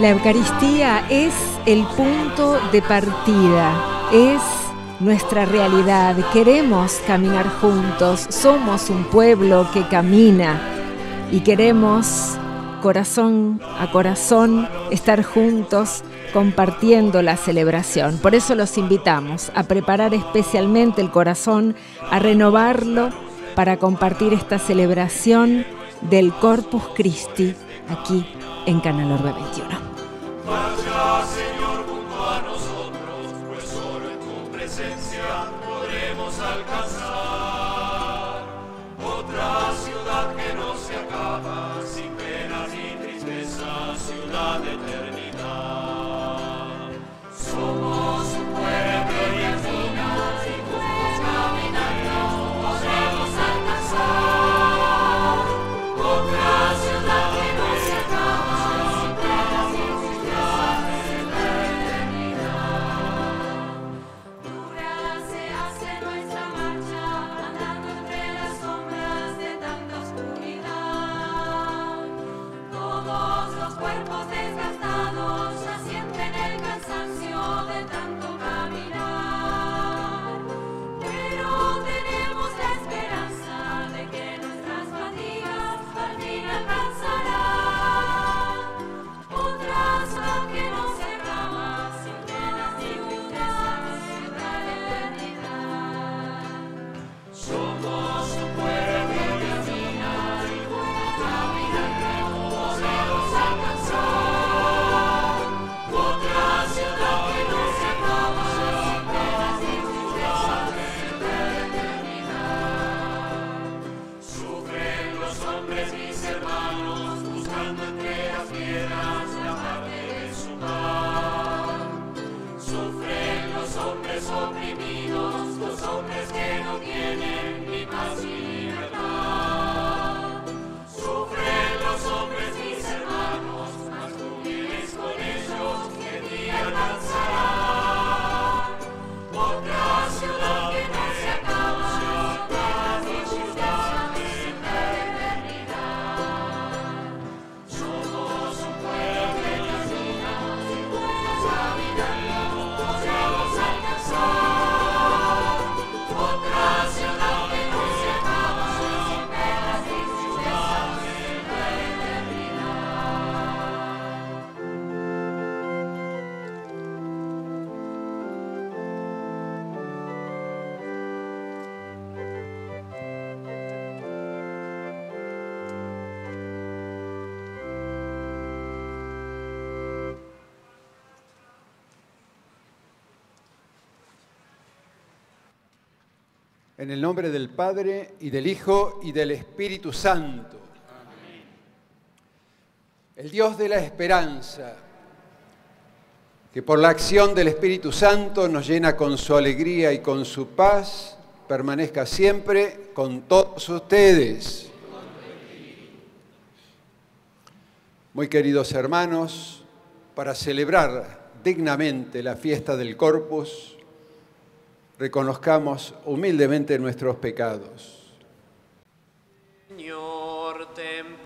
La Eucaristía es el punto de partida, es nuestra realidad. Queremos caminar juntos, somos un pueblo que camina y queremos corazón a corazón estar juntos compartiendo la celebración. Por eso los invitamos a preparar especialmente el corazón, a renovarlo para compartir esta celebración del Corpus Christi aquí en Canal Orbe 21. En el nombre del Padre y del Hijo y del Espíritu Santo. El Dios de la esperanza, que por la acción del Espíritu Santo nos llena con su alegría y con su paz, permanezca siempre con todos ustedes. Muy queridos hermanos, para celebrar dignamente la fiesta del Corpus, reconozcamos humildemente nuestros pecados. Señor, ten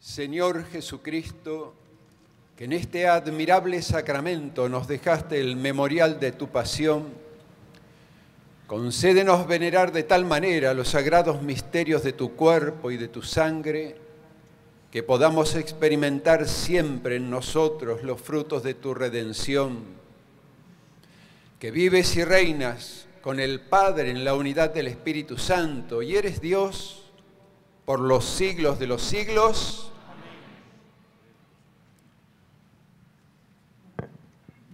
Señor Jesucristo, que en este admirable sacramento nos dejaste el memorial de tu pasión, concédenos venerar de tal manera los sagrados misterios de tu cuerpo y de tu sangre, que podamos experimentar siempre en nosotros los frutos de tu redención, que vives y reinas con el Padre en la unidad del Espíritu Santo y eres Dios por los siglos de los siglos.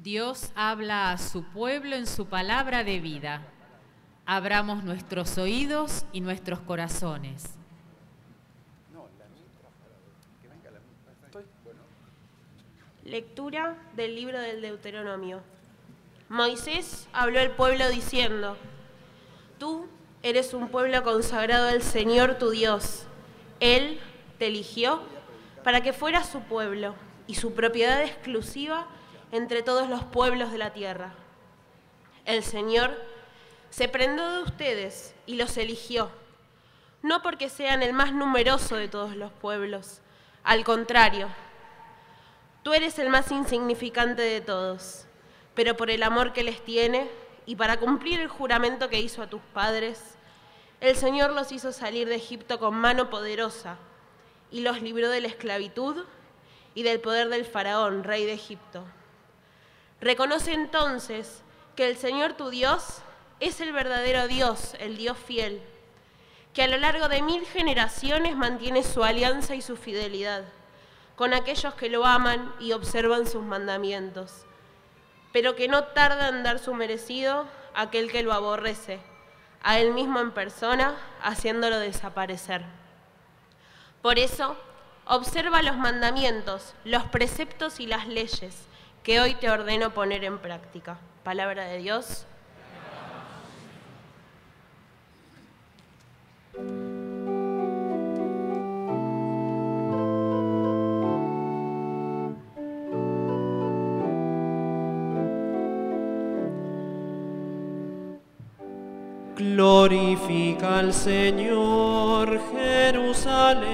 Dios habla a su pueblo en su palabra de vida. Abramos nuestros oídos y nuestros corazones. Lectura del libro del Deuteronomio. Moisés habló al pueblo diciendo, Tú eres un pueblo consagrado al Señor tu Dios. Él te eligió para que fueras su pueblo y su propiedad exclusiva entre todos los pueblos de la tierra. El Señor se prendó de ustedes y los eligió, no porque sean el más numeroso de todos los pueblos, al contrario, Tú eres el más insignificante de todos, pero por el amor que les tiene y para cumplir el juramento que hizo a tus padres, el Señor los hizo salir de Egipto con mano poderosa y los libró de la esclavitud y del poder del faraón, rey de Egipto. Reconoce entonces que el Señor tu Dios es el verdadero Dios, el Dios fiel, que a lo largo de mil generaciones mantiene su alianza y su fidelidad con aquellos que lo aman y observan sus mandamientos, pero que no tarda en dar su merecido a aquel que lo aborrece, a él mismo en persona, haciéndolo desaparecer. Por eso, observa los mandamientos, los preceptos y las leyes que hoy te ordeno poner en práctica. Palabra de Dios. Glorifica al Señor Jerusalén.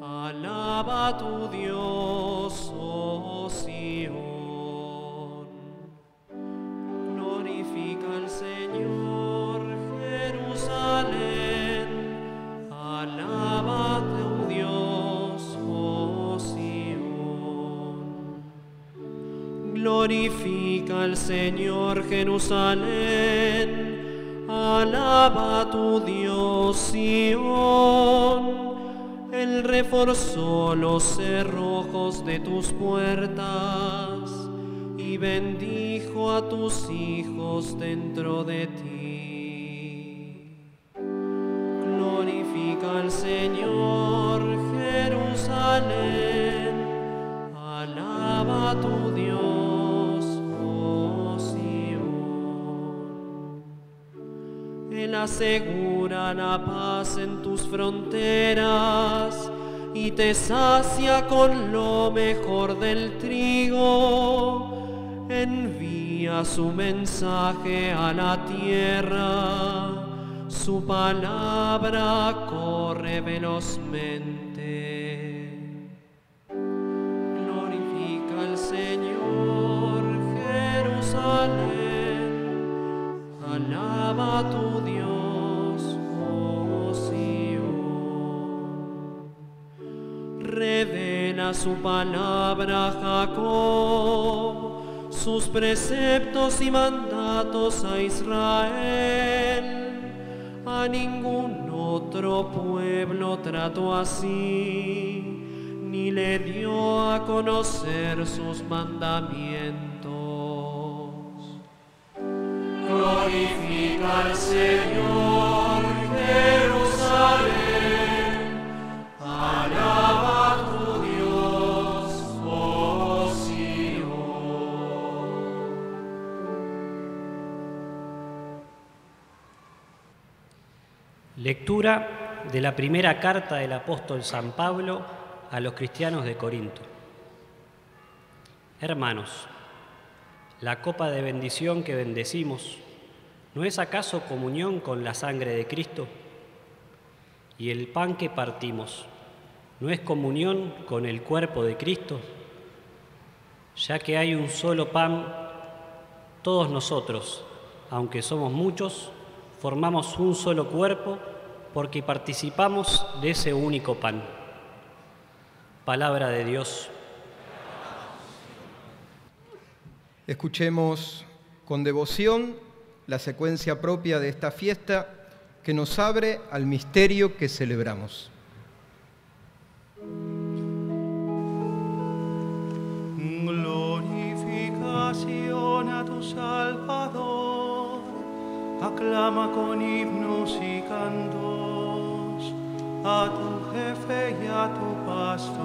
Alaba a tu Dios, oh Sión. Glorifica al Señor Jerusalén. Alaba a tu Dios, oh Sión. Al Señor Jerusalén, alaba a tu Dios Sión. Él reforzó los cerrojos de tus puertas y bendijo a tus hijos dentro de ti. Asegura la paz en tus fronteras y te sacia con lo mejor del trigo. Envía su mensaje a la tierra, su palabra corre velozmente. Su palabra Jacob, sus preceptos y mandatos a Israel. A ningún otro pueblo trató así, ni le dio a conocer sus mandamientos. Glorifica al Señor. De la primera carta del apóstol San Pablo a los cristianos de Corinto. Hermanos, la copa de bendición que bendecimos, ¿no es acaso comunión con la sangre de Cristo? Y el pan que partimos, ¿no es comunión con el cuerpo de Cristo? Ya que hay un solo pan, todos nosotros, aunque somos muchos, formamos un solo cuerpo porque participamos de ese único pan. Palabra de Dios. Escuchemos con devoción la secuencia propia de esta fiesta que nos abre al misterio que celebramos. Glorificación a tu Salvador, aclama con himnos y cantos a tu jefe y a tu pastor.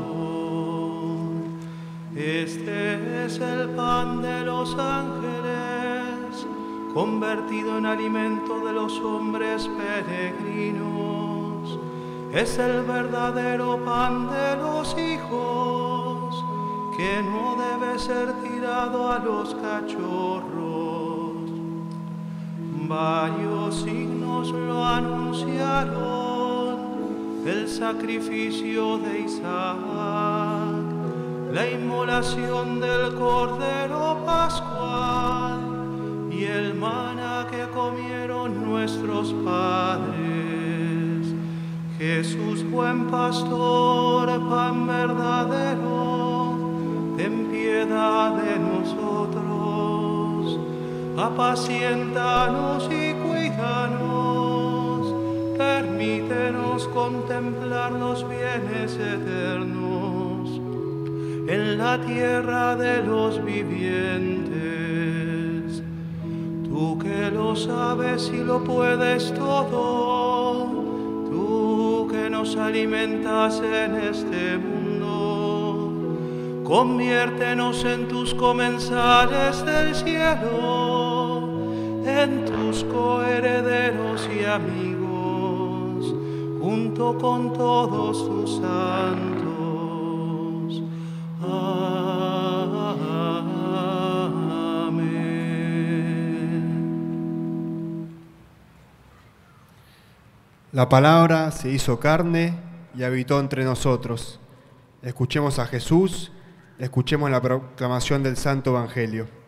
Este es el pan de los ángeles, convertido en alimento de los hombres peregrinos. Es el verdadero pan de los hijos, que no debe ser tirado a los cachorros. Varios signos lo anunciaron, el sacrificio de Isaac, la inmolación del Cordero Pascual y el maná que comieron nuestros padres. Jesús, buen pastor, pan verdadero, ten piedad de nosotros, apaciéntanos y cuídanos, permítenos contemplar los bienes eternos en la tierra de los vivientes. Tú que lo sabes y lo puedes todo, tú que nos alimentas en este mundo, conviértenos en tus comensales del cielo, en tus coherederos y amigos, junto con todos tus santos. Amén. La palabra se hizo carne y habitó entre nosotros. Escuchemos a Jesús, escuchemos la proclamación del Santo Evangelio.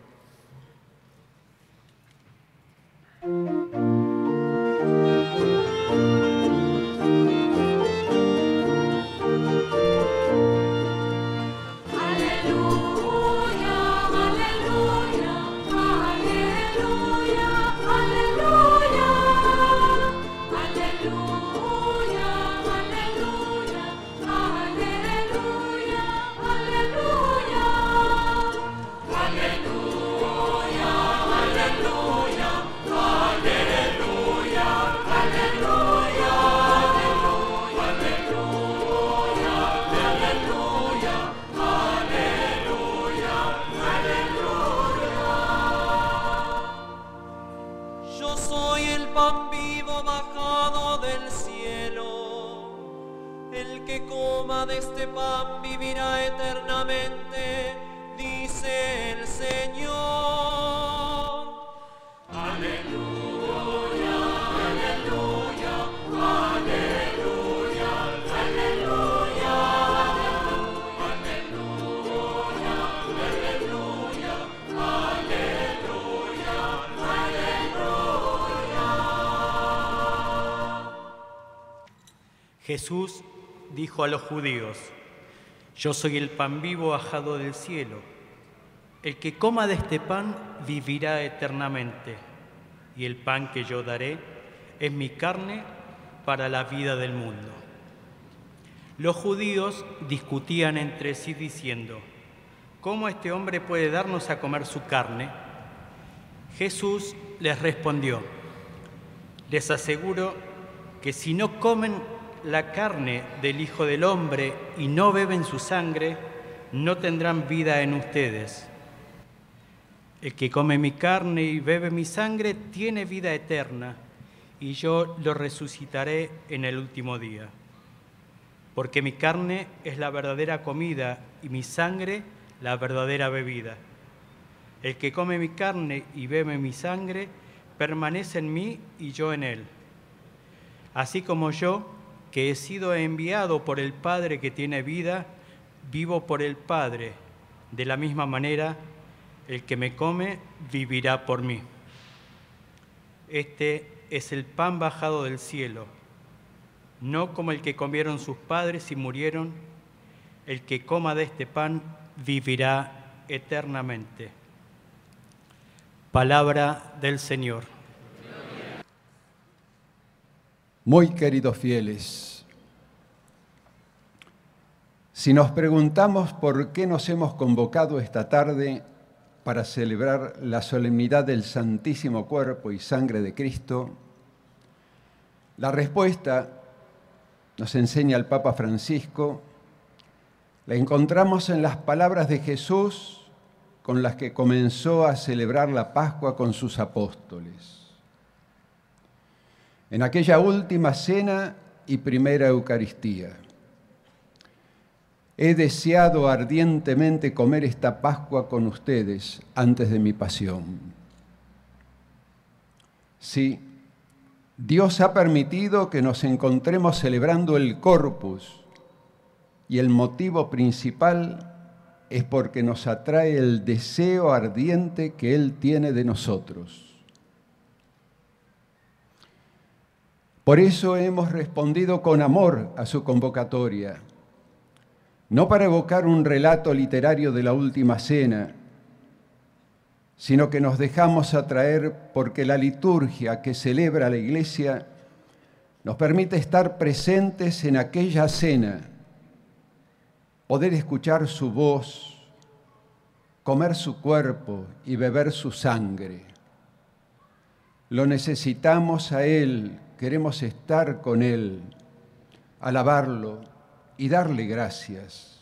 Jesús dijo a los judíos, yo soy el pan vivo bajado del cielo. El que coma de este pan vivirá eternamente, y el pan que yo daré es mi carne para la vida del mundo. Los judíos discutían entre sí diciendo, ¿cómo este hombre puede darnos a comer su carne? Jesús les respondió, les aseguro que si no comen la carne del Hijo del Hombre y no beben su sangre, no tendrán vida en ustedes. El que come mi carne y bebe mi sangre tiene vida eterna, y yo lo resucitaré en el último día. Porque mi carne es la verdadera comida y mi sangre la verdadera bebida. El que come mi carne y bebe mi sangre permanece en mí y yo en él. Así como yo, que he sido enviado por el Padre que tiene vida, vivo por el Padre. De la misma manera, el que me come vivirá por mí. Este es el pan bajado del cielo, no como el que comieron sus padres y murieron. El que coma de este pan vivirá eternamente. Palabra del Señor. Muy queridos fieles, si nos preguntamos por qué nos hemos convocado esta tarde para celebrar la solemnidad del Santísimo Cuerpo y Sangre de Cristo, la respuesta, nos enseña el Papa Francisco, la encontramos en las palabras de Jesús con las que comenzó a celebrar la Pascua con sus apóstoles. En aquella última cena y primera Eucaristía. He deseado ardientemente comer esta Pascua con ustedes antes de mi pasión. Sí, Dios ha permitido que nos encontremos celebrando el corpus y el motivo principal es porque nos atrae el deseo ardiente que Él tiene de nosotros. Por eso hemos respondido con amor a su convocatoria no para evocar un relato literario de la última cena, sino que nos dejamos atraer porque la liturgia que celebra la Iglesia nos permite estar presentes en aquella cena, poder escuchar su voz, comer su cuerpo y beber su sangre. Lo necesitamos a Él, queremos estar con Él, alabarlo, y darle gracias.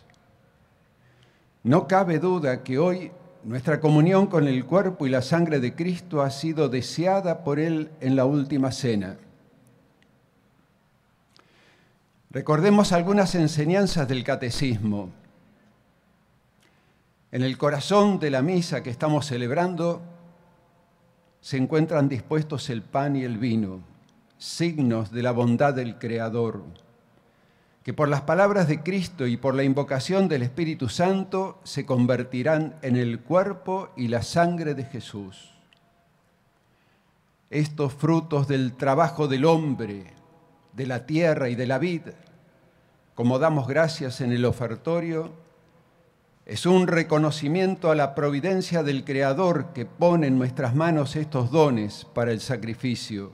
No cabe duda que hoy nuestra comunión con el cuerpo y la sangre de Cristo ha sido deseada por Él en la última cena. Recordemos algunas enseñanzas del catecismo. En el corazón de la misa que estamos celebrando se encuentran dispuestos el pan y el vino, signos de la bondad del Creador que por las palabras de Cristo y por la invocación del Espíritu Santo se convertirán en el cuerpo y la sangre de Jesús. Estos frutos del trabajo del hombre, de la tierra y de la vida, como damos gracias en el ofertorio, es un reconocimiento a la providencia del Creador que pone en nuestras manos estos dones para el sacrificio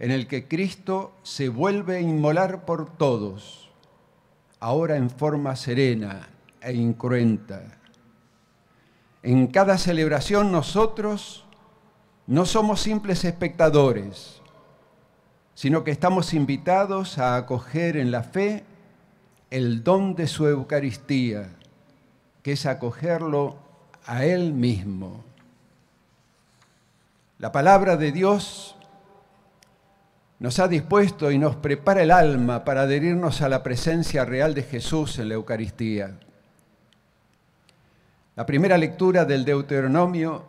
en el que Cristo se vuelve a inmolar por todos, ahora en forma serena e incruenta. En cada celebración nosotros no somos simples espectadores, sino que estamos invitados a acoger en la fe el don de su Eucaristía, que es acogerlo a Él mismo. La palabra de Dios nos ha dispuesto y nos prepara el alma para adherirnos a la presencia real de Jesús en la Eucaristía. La primera lectura del Deuteronomio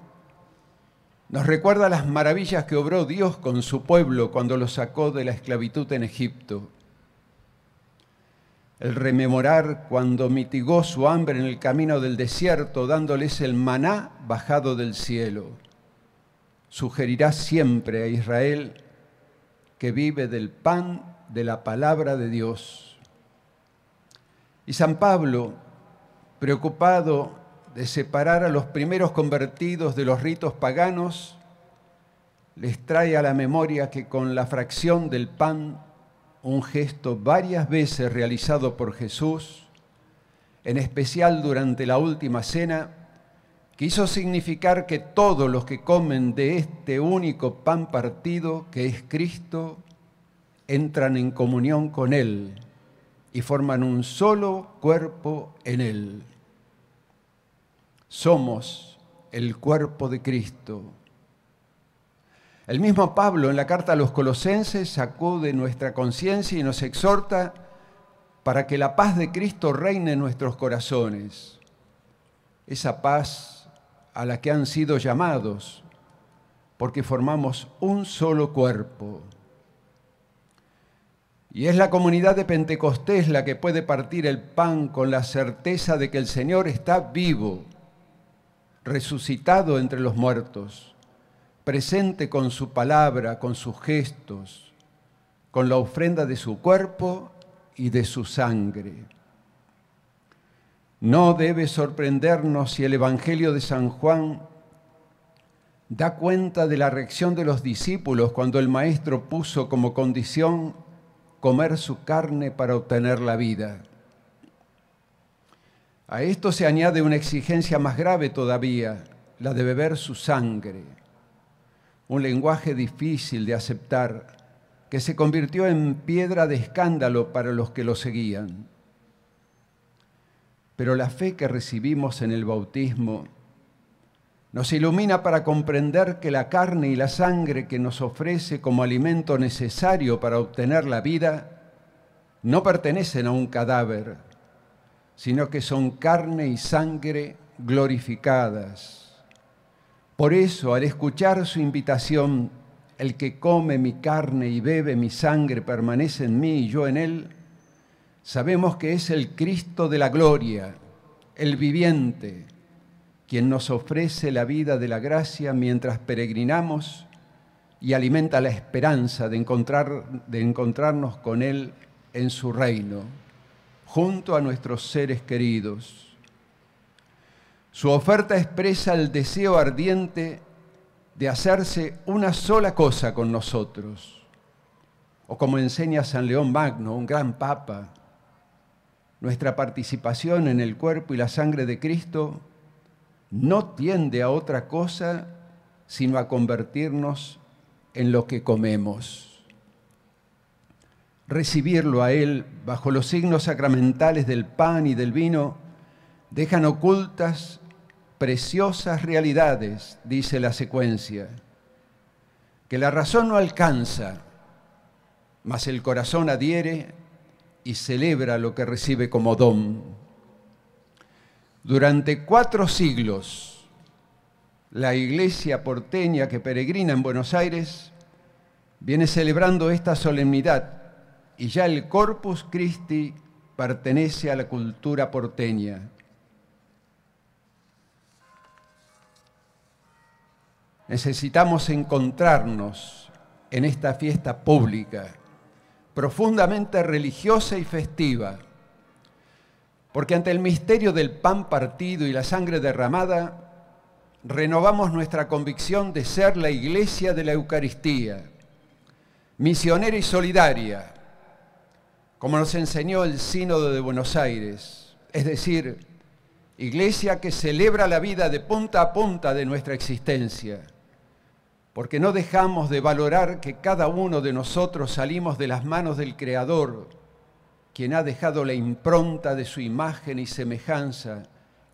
nos recuerda las maravillas que obró Dios con su pueblo cuando lo sacó de la esclavitud en Egipto. El rememorar cuando mitigó su hambre en el camino del desierto, dándoles el maná bajado del cielo. Sugerirá siempre a Israel que vive del pan de la palabra de Dios. Y San Pablo, preocupado de separar a los primeros convertidos de los ritos paganos, les trae a la memoria que con la fracción del pan, un gesto varias veces realizado por Jesús, en especial durante la última cena, quiso significar que todos los que comen de este único pan partido, que es Cristo, entran en comunión con Él y forman un solo cuerpo en Él. Somos el cuerpo de Cristo. El mismo Pablo en la carta a los colosenses sacude nuestra conciencia y nos exhorta para que la paz de Cristo reine en nuestros corazones. Esa paz a la que han sido llamados, porque formamos un solo cuerpo. Y es la comunidad de Pentecostés la que puede partir el pan con la certeza de que el Señor está vivo, resucitado entre los muertos, presente con su palabra, con sus gestos, con la ofrenda de su cuerpo y de su sangre. No debe sorprendernos si el Evangelio de San Juan da cuenta de la reacción de los discípulos cuando el Maestro puso como condición comer su carne para obtener la vida. A esto se añade una exigencia más grave todavía, la de beber su sangre, un lenguaje difícil de aceptar que se convirtió en piedra de escándalo para los que lo seguían. Pero la fe que recibimos en el bautismo nos ilumina para comprender que la carne y la sangre que nos ofrece como alimento necesario para obtener la vida no pertenecen a un cadáver, sino que son carne y sangre glorificadas. Por eso, al escuchar su invitación, el que come mi carne y bebe mi sangre permanece en mí y yo en él, sabemos que es el Cristo de la gloria, el viviente, quien nos ofrece la vida de la gracia mientras peregrinamos y alimenta la esperanza de, encontrar, de encontrarnos con Él en su reino, junto a nuestros seres queridos. Su oferta expresa el deseo ardiente de hacerse una sola cosa con nosotros, o como enseña San León Magno, un gran papa, nuestra participación en el cuerpo y la sangre de Cristo no tiende a otra cosa sino a convertirnos en lo que comemos. Recibirlo a Él bajo los signos sacramentales del pan y del vino dejan ocultas preciosas realidades, dice la secuencia, que la razón no alcanza, mas el corazón adhiere y celebra lo que recibe como don. Durante cuatro siglos, la iglesia porteña que peregrina en Buenos Aires viene celebrando esta solemnidad y ya el Corpus Christi pertenece a la cultura porteña. Necesitamos encontrarnos en esta fiesta pública, profundamente religiosa y festiva. Porque ante el misterio del pan partido y la sangre derramada, renovamos nuestra convicción de ser la iglesia de la Eucaristía, misionera y solidaria, como nos enseñó el Sínodo de Buenos Aires, es decir, iglesia que celebra la vida de punta a punta de nuestra existencia, porque no dejamos de valorar que cada uno de nosotros salimos de las manos del Creador, quien ha dejado la impronta de su imagen y semejanza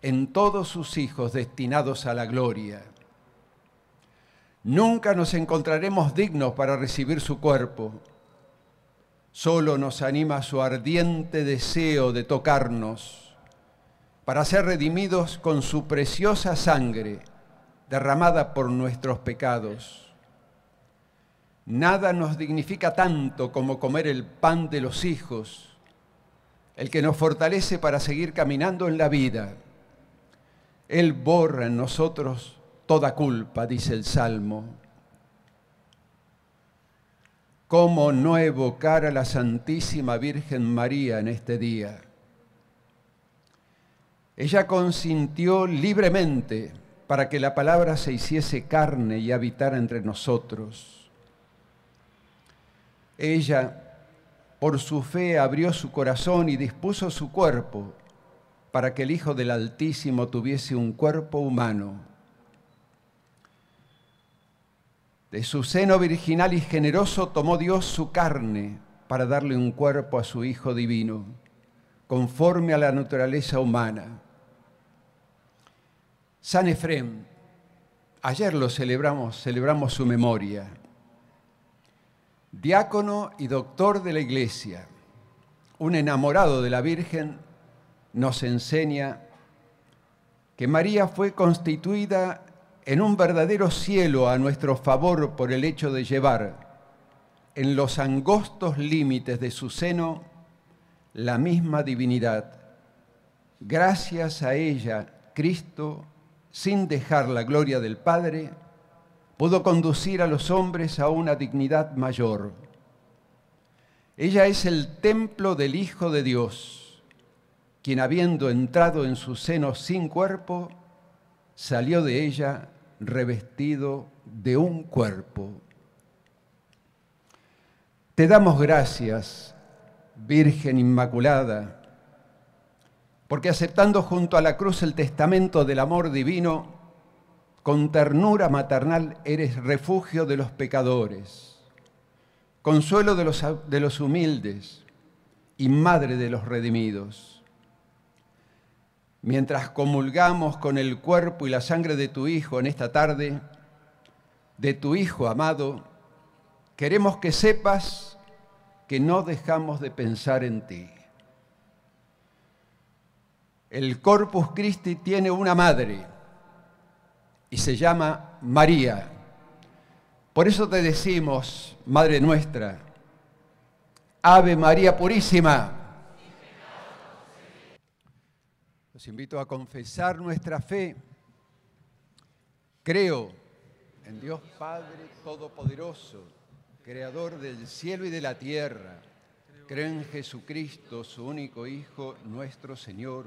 en todos sus hijos destinados a la gloria. Nunca nos encontraremos dignos para recibir su cuerpo. Solo nos anima su ardiente deseo de tocarnos para ser redimidos con su preciosa sangre derramada por nuestros pecados. Nada nos dignifica tanto como comer el pan de los hijos el que nos fortalece para seguir caminando en la vida. Él borra en nosotros toda culpa, dice el Salmo. ¿Cómo no evocar a la Santísima Virgen María en este día? Ella consintió libremente para que la palabra se hiciese carne y habitara entre nosotros. Ella, por su fe, abrió su corazón y dispuso su cuerpo para que el Hijo del Altísimo tuviese un cuerpo humano. De su seno virginal y generoso tomó Dios su carne para darle un cuerpo a su Hijo divino, conforme a la naturaleza humana. San Efrem, ayer lo celebramos, celebramos su memoria. Diácono y doctor de la Iglesia, un enamorado de la Virgen, nos enseña que María fue constituida en un verdadero cielo a nuestro favor por el hecho de llevar en los angostos límites de su seno la misma divinidad. Gracias a ella, Cristo, sin dejar la gloria del Padre, pudo conducir a los hombres a una dignidad mayor. Ella es el templo del Hijo de Dios, quien habiendo entrado en su seno sin cuerpo, salió de ella revestido de un cuerpo. Te damos gracias, Virgen Inmaculada, porque aceptando junto a la cruz el testamento del amor divino, con ternura maternal eres refugio de los pecadores, consuelo de los, de los humildes y madre de los redimidos. Mientras comulgamos con el cuerpo y la sangre de tu Hijo en esta tarde, de tu Hijo amado, queremos que sepas que no dejamos de pensar en ti. El Corpus Christi tiene una madre y se llama María. Por eso te decimos, Madre nuestra, Ave María Purísima. Los invito a confesar nuestra fe. Creo en Dios Padre Todopoderoso, Creador del cielo y de la tierra. Creo en Jesucristo, su único Hijo, nuestro Señor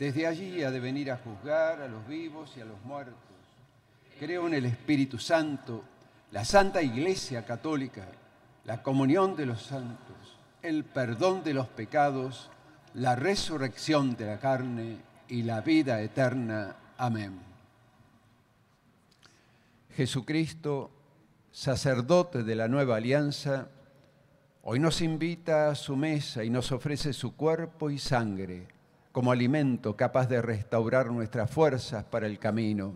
desde allí ha de venir a juzgar a los vivos y a los muertos. Creo en el Espíritu Santo, la Santa Iglesia Católica, la comunión de los santos, el perdón de los pecados, la resurrección de la carne y la vida eterna. Amén. Jesucristo, sacerdote de la nueva alianza, hoy nos invita a su mesa y nos ofrece su cuerpo y sangre como alimento capaz de restaurar nuestras fuerzas para el camino.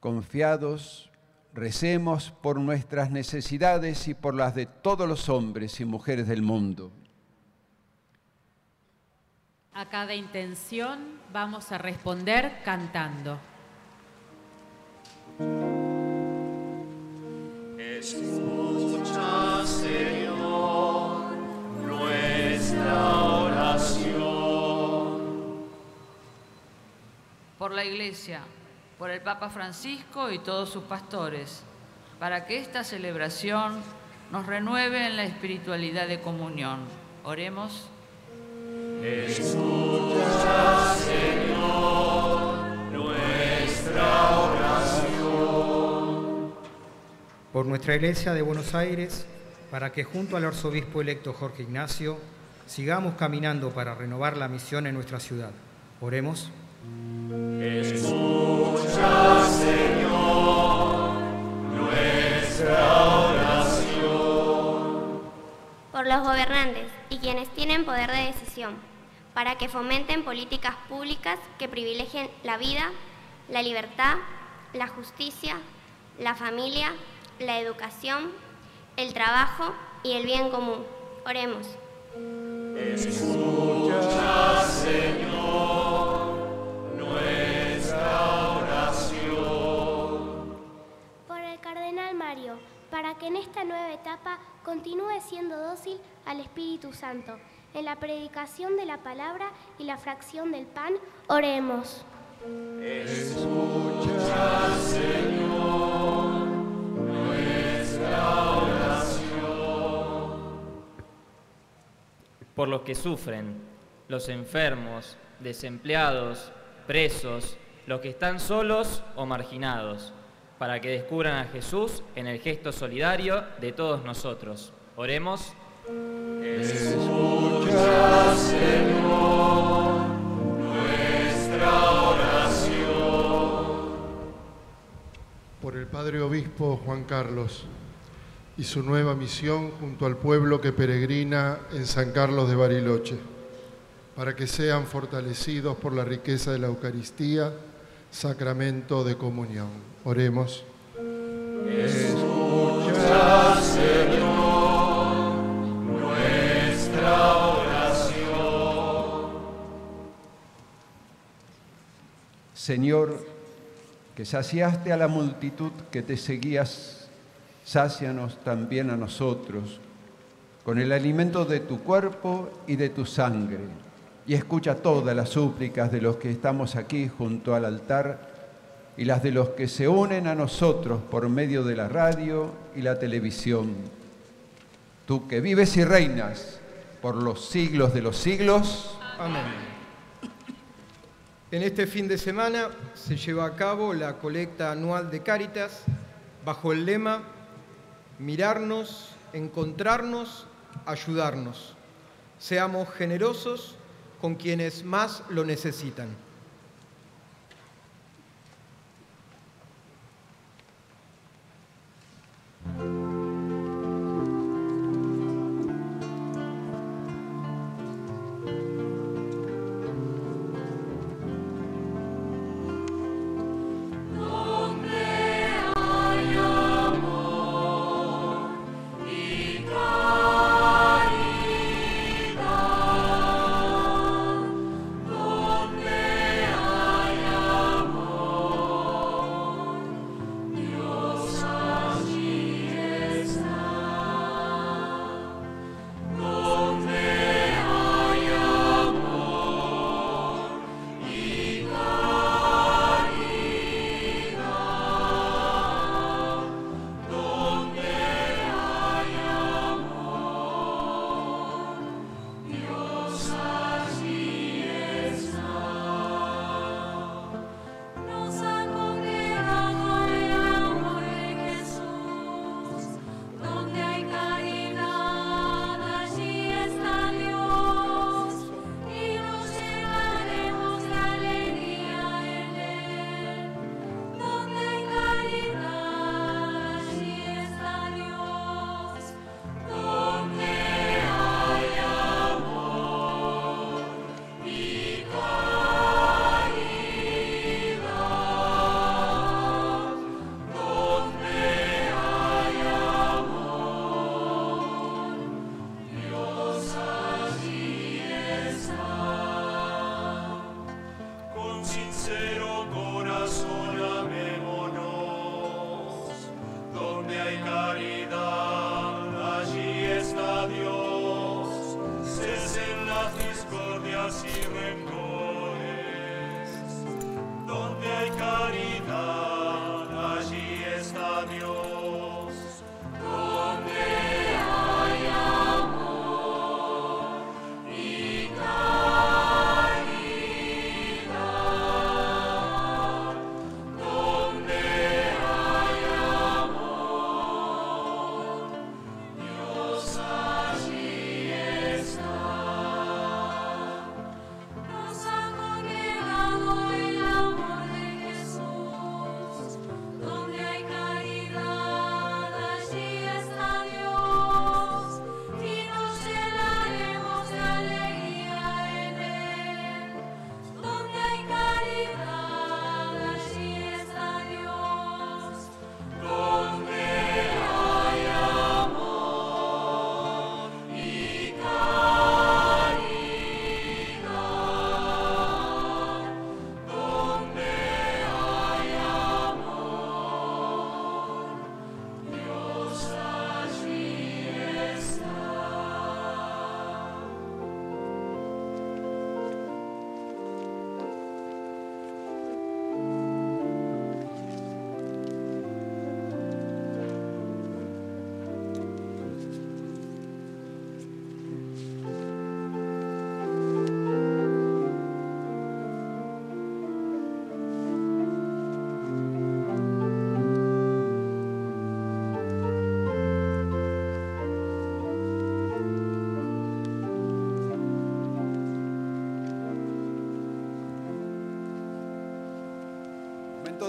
Confiados, recemos por nuestras necesidades y por las de todos los hombres y mujeres del mundo. A cada intención vamos a responder cantando. Escucha, Señor, nuestra por la Iglesia, por el Papa Francisco y todos sus pastores, para que esta celebración nos renueve en la espiritualidad de comunión. Oremos. Escucha, Señor, nuestra oración. Por nuestra Iglesia de Buenos Aires, para que junto al arzobispo electo Jorge Ignacio sigamos caminando para renovar la misión en nuestra ciudad. Oremos. Escucha, Señor, nuestra oración. Por los gobernantes y quienes tienen poder de decisión, para que fomenten políticas públicas que privilegien la vida, la libertad, la justicia, la familia, la educación, el trabajo y el bien común. Oremos. Escucha, para que en esta nueva etapa continúe siendo dócil al Espíritu Santo. En la predicación de la palabra y la fracción del pan, oremos. Escucha, Señor, nuestra oración. Por los que sufren, los enfermos, desempleados, presos, los que están solos o marginados, para que descubran a Jesús en el gesto solidario de todos nosotros. Oremos. Escucha, Señor, nuestra oración. Por el Padre Obispo Juan Carlos y su nueva misión junto al pueblo que peregrina en San Carlos de Bariloche, para que sean fortalecidos por la riqueza de la Eucaristía, sacramento de comunión. Oremos. Escucha, Señor, nuestra oración. Señor, que saciaste a la multitud que te seguías, sácianos también a nosotros con el alimento de tu cuerpo y de tu sangre. Y escucha todas las súplicas de los que estamos aquí junto al altar y las de los que se unen a nosotros por medio de la radio y la televisión. Tú que vives y reinas por los siglos de los siglos. Amén. En este fin de semana se lleva a cabo la colecta anual de Cáritas bajo el lema Mirarnos, encontrarnos, ayudarnos. Seamos generosos con quienes más lo necesitan.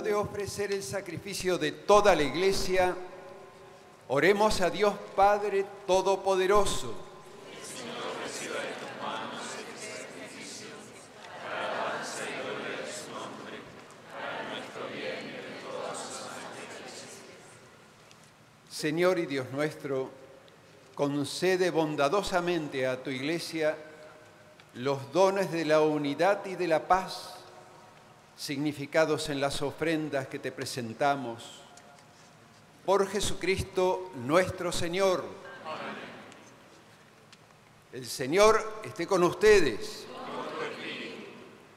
De ofrecer el sacrificio de toda la iglesia, oremos a Dios Padre Todopoderoso. Señor y Dios nuestro, concede bondadosamente a tu iglesia los dones de la unidad y de la paz, significados en las ofrendas que te presentamos. Por Jesucristo nuestro Señor. El Señor esté con ustedes.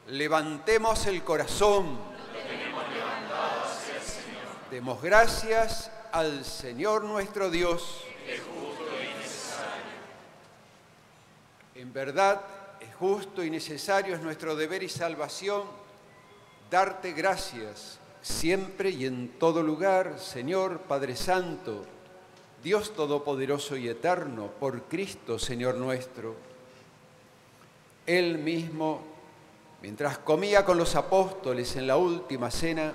Levantemos el corazón. Demos gracias al Señor nuestro Dios. En verdad, es justo y necesario, es nuestro deber y salvación darte gracias siempre y en todo lugar, Señor Padre Santo, Dios Todopoderoso y Eterno, por Cristo, Señor nuestro. Él mismo, mientras comía con los apóstoles en la última cena,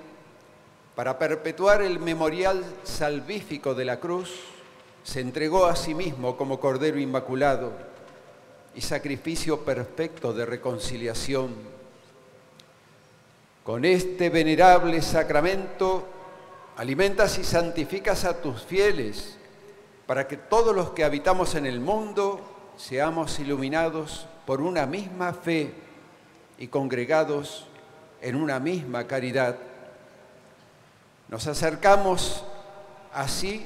para perpetuar el memorial salvífico de la cruz, se entregó a sí mismo como Cordero Inmaculado y sacrificio perfecto de reconciliación. Con este venerable sacramento alimentas y santificas a tus fieles para que todos los que habitamos en el mundo seamos iluminados por una misma fe y congregados en una misma caridad. Nos acercamos así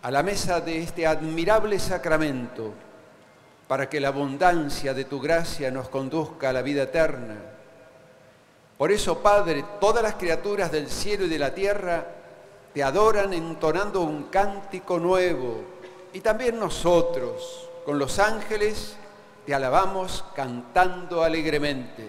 a la mesa de este admirable sacramento para que la abundancia de tu gracia nos conduzca a la vida eterna. Por eso, Padre, todas las criaturas del cielo y de la tierra te adoran entonando un cántico nuevo y también nosotros, con los ángeles, te alabamos cantando alegremente.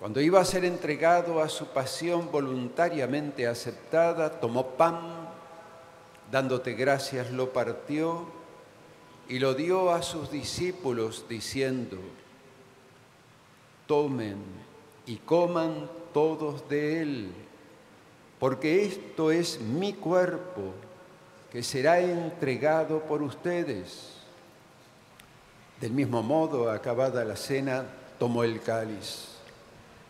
cuando iba a ser entregado a su pasión voluntariamente aceptada, tomó pan, dándote gracias, lo partió y lo dio a sus discípulos diciendo, tomen y coman todos de él, porque esto es mi cuerpo que será entregado por ustedes. Del mismo modo, acabada la cena, tomó el cáliz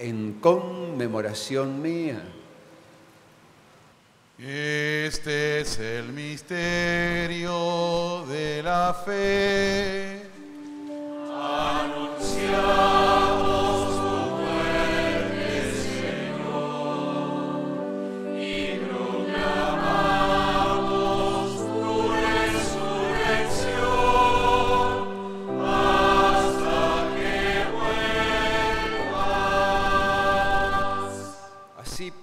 en conmemoración mía. Este es el misterio de la fe. Anunciamos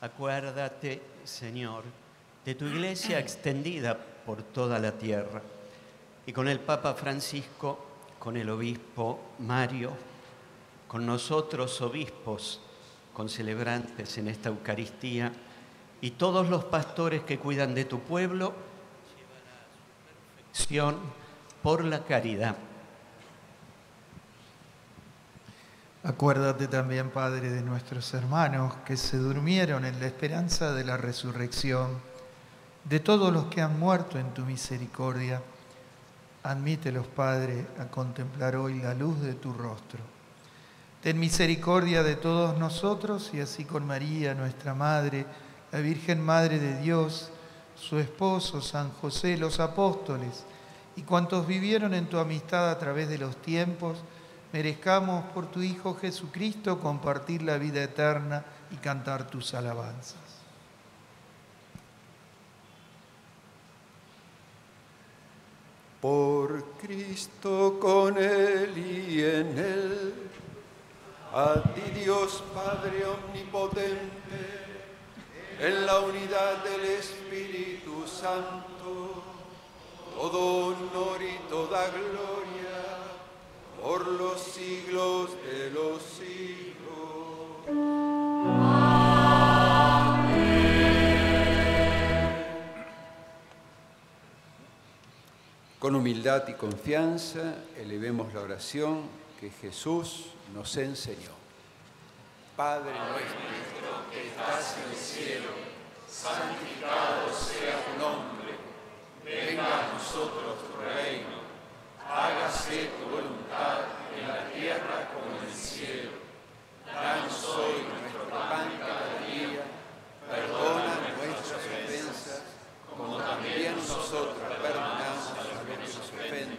Acuérdate, Señor, de tu iglesia extendida por toda la tierra y con el Papa Francisco, con el obispo Mario, con nosotros obispos, con celebrantes en esta Eucaristía y todos los pastores que cuidan de tu pueblo, por la caridad. Acuérdate también, Padre, de nuestros hermanos que se durmieron en la esperanza de la resurrección, de todos los que han muerto en tu misericordia. Admítelos, Padre, a contemplar hoy la luz de tu rostro. Ten misericordia de todos nosotros y así con María, nuestra Madre, la Virgen Madre de Dios, su esposo, San José, los apóstoles y cuantos vivieron en tu amistad a través de los tiempos, merezcamos por tu Hijo Jesucristo compartir la vida eterna y cantar tus alabanzas. Por Cristo con Él y en Él, a ti Dios Padre Omnipotente, en la unidad del Espíritu Santo, todo honor y toda gloria por los siglos de los siglos. Con humildad y confianza elevemos la oración que Jesús nos enseñó. Padre nuestro que estás en el cielo, santificado sea tu nombre, venga a nosotros tu reino, hágase tu voluntad en la tierra como en el cielo. Danos hoy nuestro pan cada día, perdona nuestras ofensas, como también nosotros perdonamos a los que nos ofenden.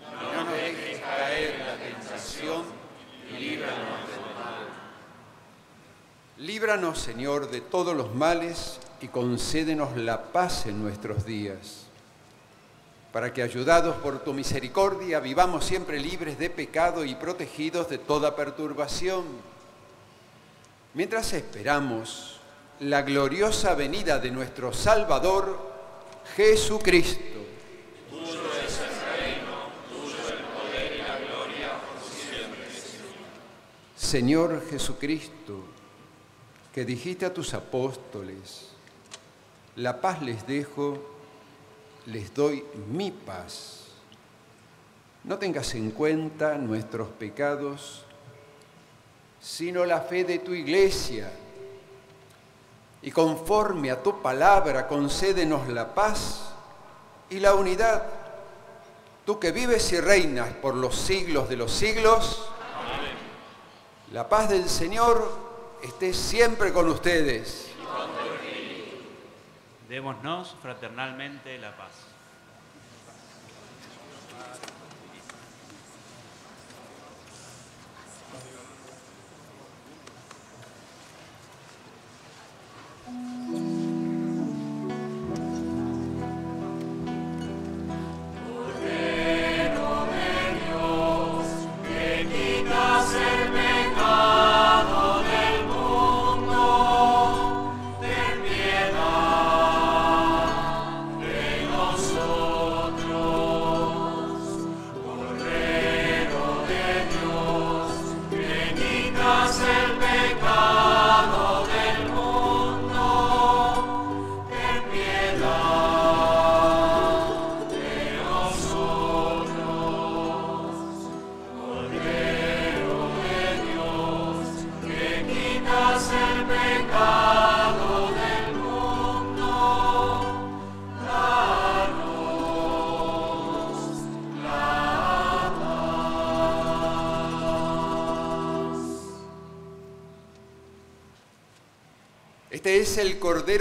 No nos dejes caer en la tentación y líbranos del mal. Líbranos, Señor, de todos los males y concédenos la paz en nuestros días, para que, ayudados por tu misericordia, vivamos siempre libres de pecado y protegidos de toda perturbación, mientras esperamos la gloriosa venida de nuestro Salvador, Jesucristo. Tuyo es el reino, tuyo el poder y la gloria por siempre. Señor Jesucristo, que dijiste a tus apóstoles, la paz les dejo, les doy mi paz. No tengas en cuenta nuestros pecados, sino la fe de tu iglesia. Y conforme a tu palabra, concédenos la paz y la unidad. Tú que vives y reinas por los siglos de los siglos, la paz del Señor esté siempre con ustedes. Démonos fraternalmente la paz.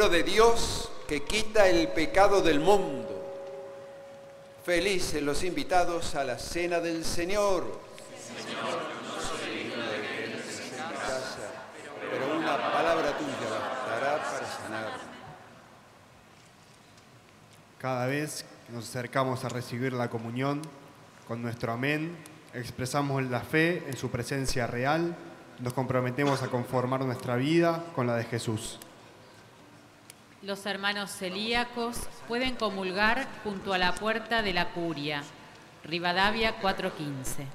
De Dios que quita el pecado del mundo. Felices los invitados a la cena del Señor. pero una palabra tuya bastará para sanar. Cada vez que nos acercamos a recibir la comunión, con nuestro amén, expresamos la fe en su presencia real, nos comprometemos a conformar nuestra vida con la de Jesús. Los hermanos celíacos pueden comulgar junto a la puerta de la curia. Rivadavia 415.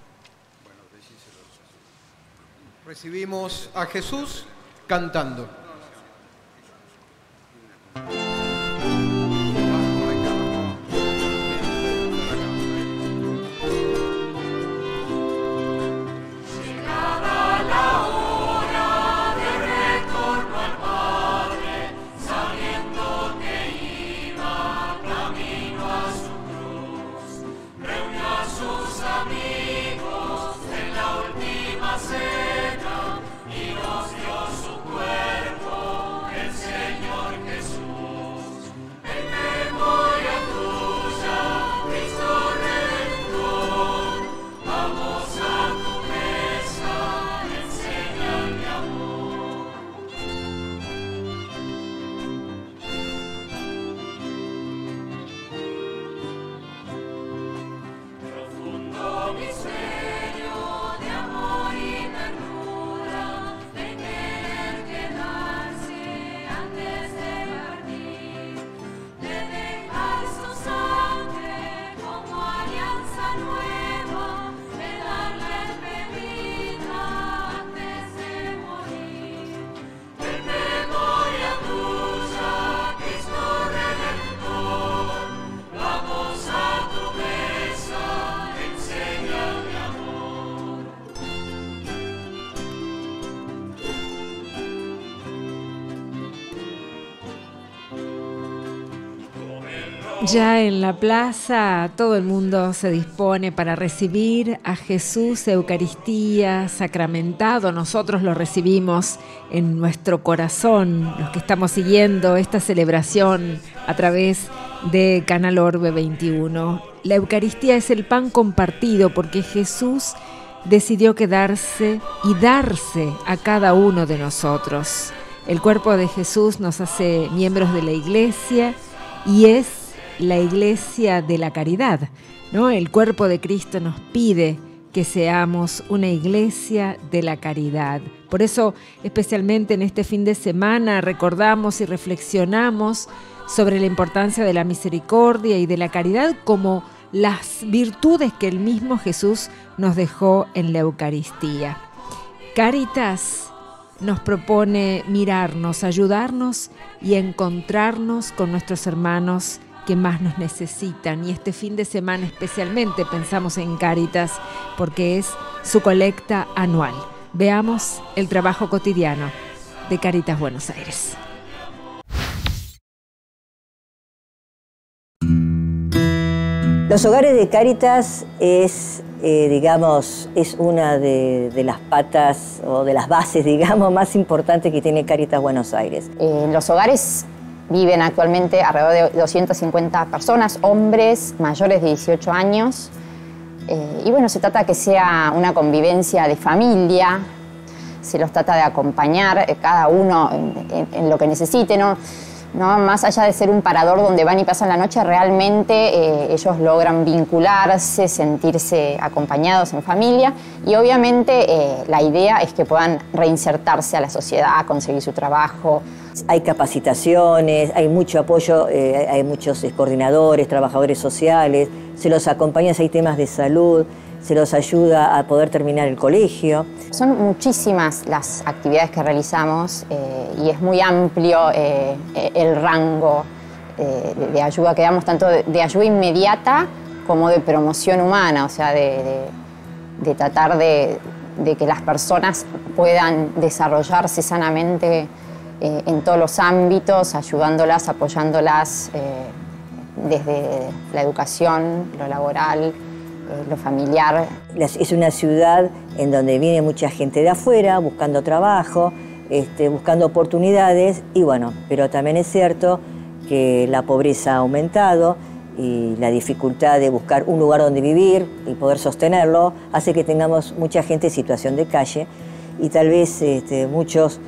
Recibimos a Jesús cantando. Ya en la plaza todo el mundo se dispone para recibir a Jesús Eucaristía sacramentado. Nosotros lo recibimos en nuestro corazón, los que estamos siguiendo esta celebración a través de Canal Orbe 21. La Eucaristía es el pan compartido porque Jesús decidió quedarse y darse a cada uno de nosotros. El cuerpo de Jesús nos hace miembros de la iglesia y es la iglesia de la caridad, ¿no? El cuerpo de Cristo nos pide que seamos una iglesia de la caridad. Por eso, especialmente en este fin de semana, recordamos y reflexionamos sobre la importancia de la misericordia y de la caridad como las virtudes que el mismo Jesús nos dejó en la Eucaristía. Caritas nos propone mirarnos, ayudarnos y encontrarnos con nuestros hermanos que más nos necesitan. Y este fin de semana especialmente pensamos en Cáritas porque es su colecta anual. Veamos el trabajo cotidiano de Cáritas Buenos Aires. Los hogares de Cáritas es, eh, digamos, es una de, de las patas o de las bases, digamos, más importantes que tiene Cáritas Buenos Aires. En los hogares viven actualmente alrededor de 250 personas, hombres mayores de 18 años. Eh, y bueno, se trata que sea una convivencia de familia, se los trata de acompañar eh, cada uno en, lo que necesite, ¿no? ¿No? Más allá de ser un parador donde van y pasan la noche, realmente eh, ellos logran vincularse, sentirse acompañados en familia y obviamente eh, la idea es que puedan reinsertarse a la sociedad, conseguir su trabajo. Hay capacitaciones, hay mucho apoyo, eh, hay muchos coordinadores, trabajadores sociales, se los acompaña si hay temas de salud, se los ayuda a poder terminar el colegio. Son muchísimas las actividades que realizamos eh, y es muy amplio eh, el rango eh, de, ayuda que damos, tanto de, ayuda inmediata como de promoción humana, o sea, de, de- tratar de, que las personas puedan desarrollarse sanamente en todos los ámbitos, ayudándolas, apoyándolas desde la educación, lo laboral, eh, lo familiar. Es una ciudad en donde viene mucha gente de afuera buscando trabajo, este, buscando oportunidades y bueno, pero también es cierto que la pobreza ha aumentado y la dificultad de buscar un lugar donde vivir y poder sostenerlo hace que tengamos mucha gente en situación de calle y tal vez este, muchos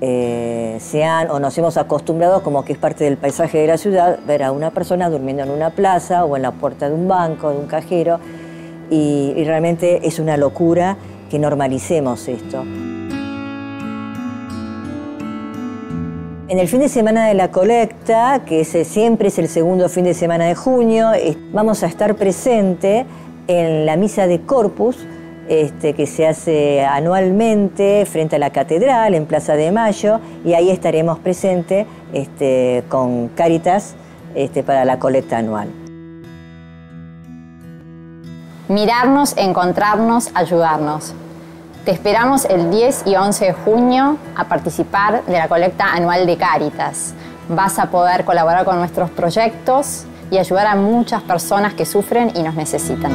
eh, se han o nos hemos acostumbrado como que es parte del paisaje de la ciudad ver a una persona durmiendo en una plaza o en la puerta de un banco, de un cajero y, realmente es una locura que normalicemos esto. En el fin de semana de la colecta, que ese siempre es el segundo fin de semana de junio, eh, vamos a estar presente en la misa de Corpus, este, que se hace anualmente frente a la catedral en Plaza de Mayo, y ahí estaremos presentes este, con Cáritas este, para la colecta anual. Mirarnos, encontrarnos, ayudarnos. Te esperamos el 10 y 11 de junio a participar de la colecta anual de Cáritas. Vas a poder colaborar con nuestros proyectos y ayudar a muchas personas que sufren y nos necesitan.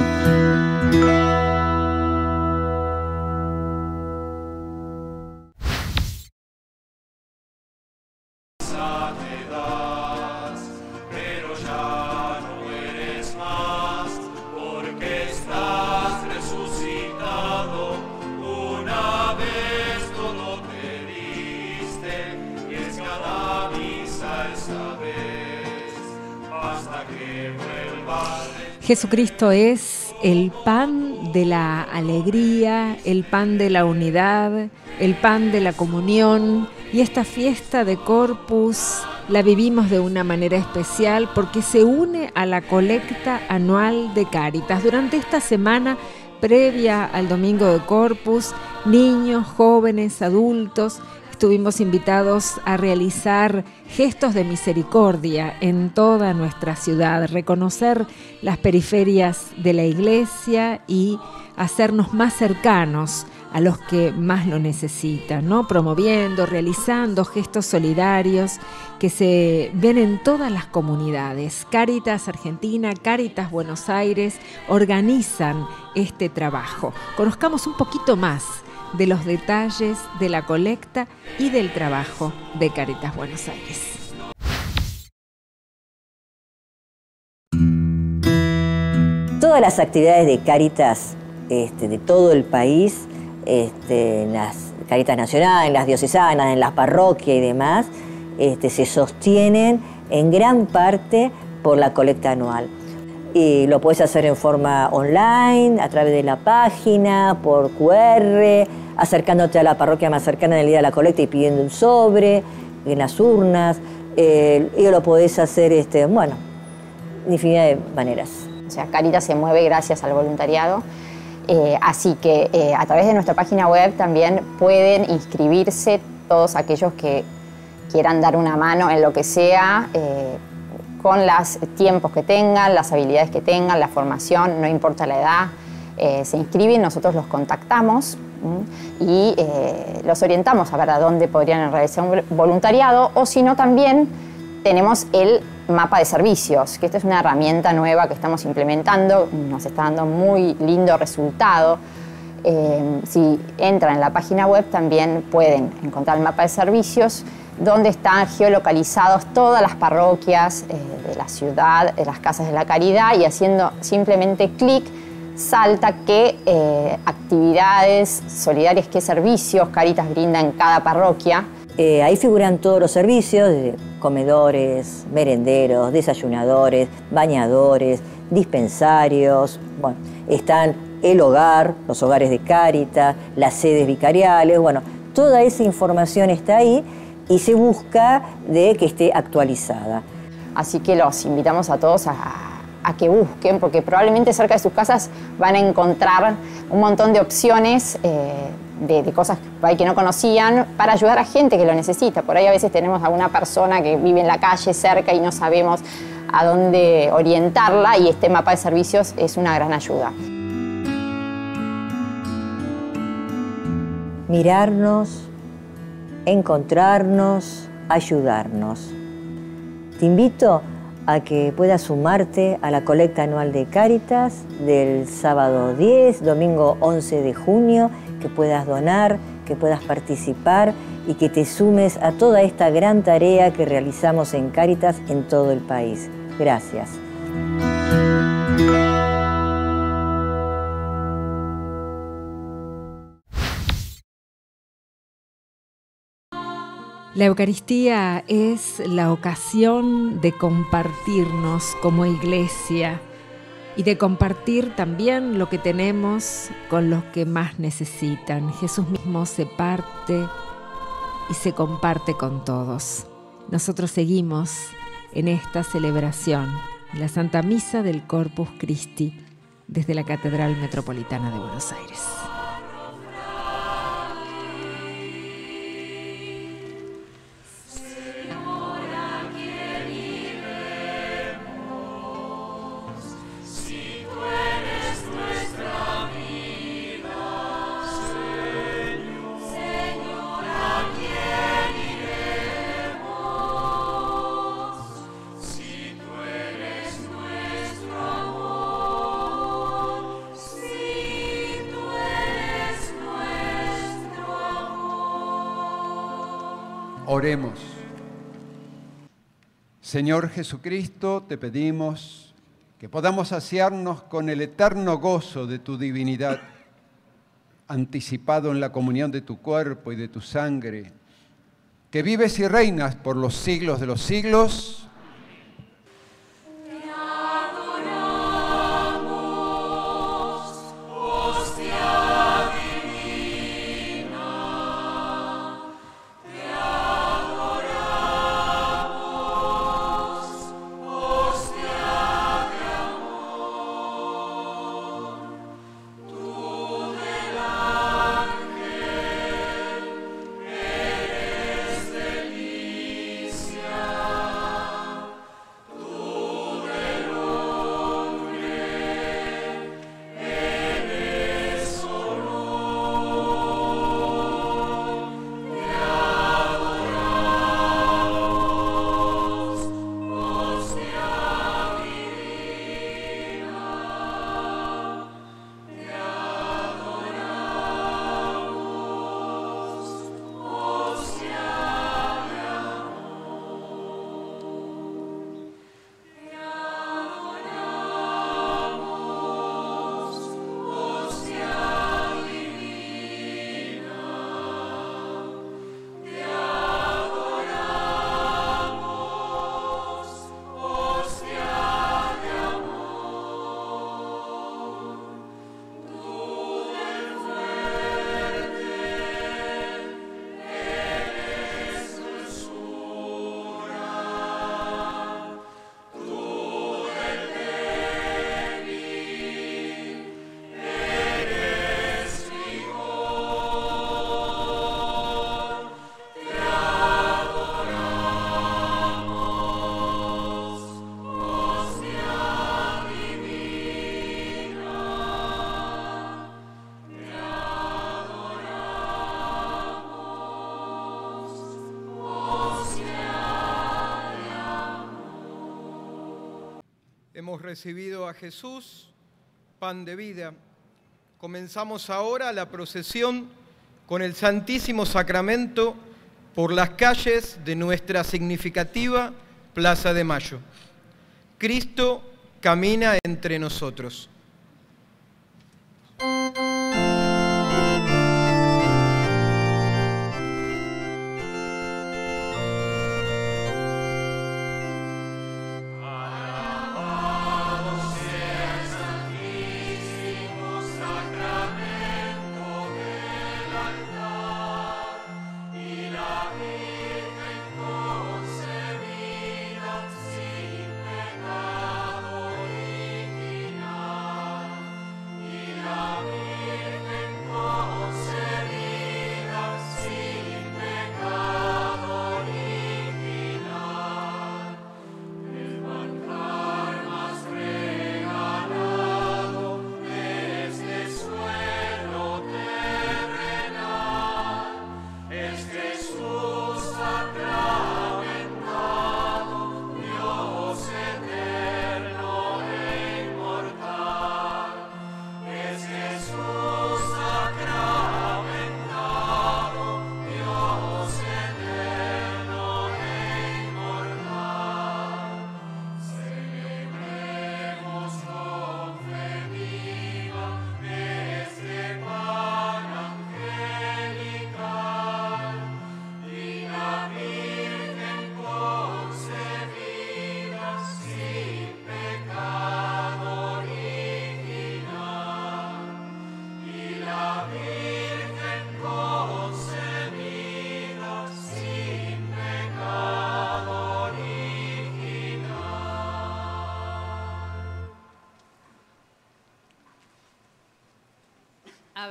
Jesucristo es el pan de la alegría, el pan de la unidad, el pan de la comunión y esta fiesta de Corpus la vivimos de una manera especial porque se une a la colecta anual de Cáritas. Durante esta semana previa al Domingo de Corpus, niños, jóvenes, adultos, estuvimos invitados a realizar gestos de misericordia en toda nuestra ciudad, reconocer las periferias de la iglesia y hacernos más cercanos a los que más lo necesitan, ¿no? promoviendo, realizando gestos solidarios que se ven en todas las comunidades. Cáritas Argentina, Cáritas Buenos Aires organizan este trabajo. Conozcamos un poquito más de los detalles de la colecta y del trabajo de Caritas Buenos Aires. Todas las actividades de Cáritas este, de todo el país, este, en las Cáritas Nacionales, en las diocesanas, en las parroquias y demás, este, se sostienen en gran parte por la colecta anual. Y lo puedes hacer en forma online, a través de la página, por QR, acercándote a la parroquia más cercana en el día de la colecta y pidiendo un sobre, en las urnas. Eh, y lo podés hacer, este, bueno, infinidad de maneras. O sea, Caritas se mueve gracias al voluntariado. Eh, así que eh, a través de nuestra página web también pueden inscribirse todos aquellos que quieran dar una mano en lo que sea, con los tiempos que tengan, las habilidades que tengan, la formación, no importa la edad. se inscriben, nosotros los contactamos y los orientamos a ver a dónde podrían realizar un voluntariado o si no también tenemos el mapa de servicios, que esta es una herramienta nueva que estamos implementando, nos está dando muy lindo resultado. Eh, si entran en la página web también pueden encontrar el mapa de servicios donde están geolocalizados todas las parroquias eh, de la ciudad, de las casas de la caridad y haciendo simplemente clic salta qué eh, actividades solidarias, qué servicios Caritas brinda en cada parroquia. Eh, ahí figuran todos los servicios, comedores, merenderos, desayunadores, bañadores, dispensarios. Bueno, están el hogar, los hogares de Cáritas, las sedes vicariales. Bueno, toda esa información está ahí y se busca de que esté actualizada. Así que los invitamos a todos a, a que busquen, porque probablemente cerca de sus casas van a encontrar un montón de opciones eh, de, de cosas que no conocían para ayudar a gente que lo necesita. Por ahí a veces tenemos alguna persona que vive en la calle cerca y no sabemos a dónde orientarla y este mapa de servicios es una gran ayuda. Mirarnos, encontrarnos, ayudarnos. Te invito a que puedas sumarte a la colecta anual de Cáritas del sábado 10, domingo 11 de junio, que puedas donar, que puedas participar y que te sumes a toda esta gran tarea que realizamos en Cáritas en todo el país. Gracias. La Eucaristía es la ocasión de compartirnos como iglesia y de compartir también lo que tenemos con los que más necesitan. Jesús mismo se parte y se comparte con todos. Nosotros seguimos en esta celebración, la Santa Misa del Corpus Christi, desde la Catedral Metropolitana de Buenos Aires. Señor Jesucristo, te pedimos que podamos saciarnos con el eterno gozo de tu divinidad, anticipado en la comunión de tu cuerpo y de tu sangre, que vives y reinas por los siglos de los siglos. Recibido a Jesús, pan de vida. Comenzamos ahora la procesión con el Santísimo Sacramento por las calles de nuestra significativa Plaza de Mayo. Cristo camina entre nosotros.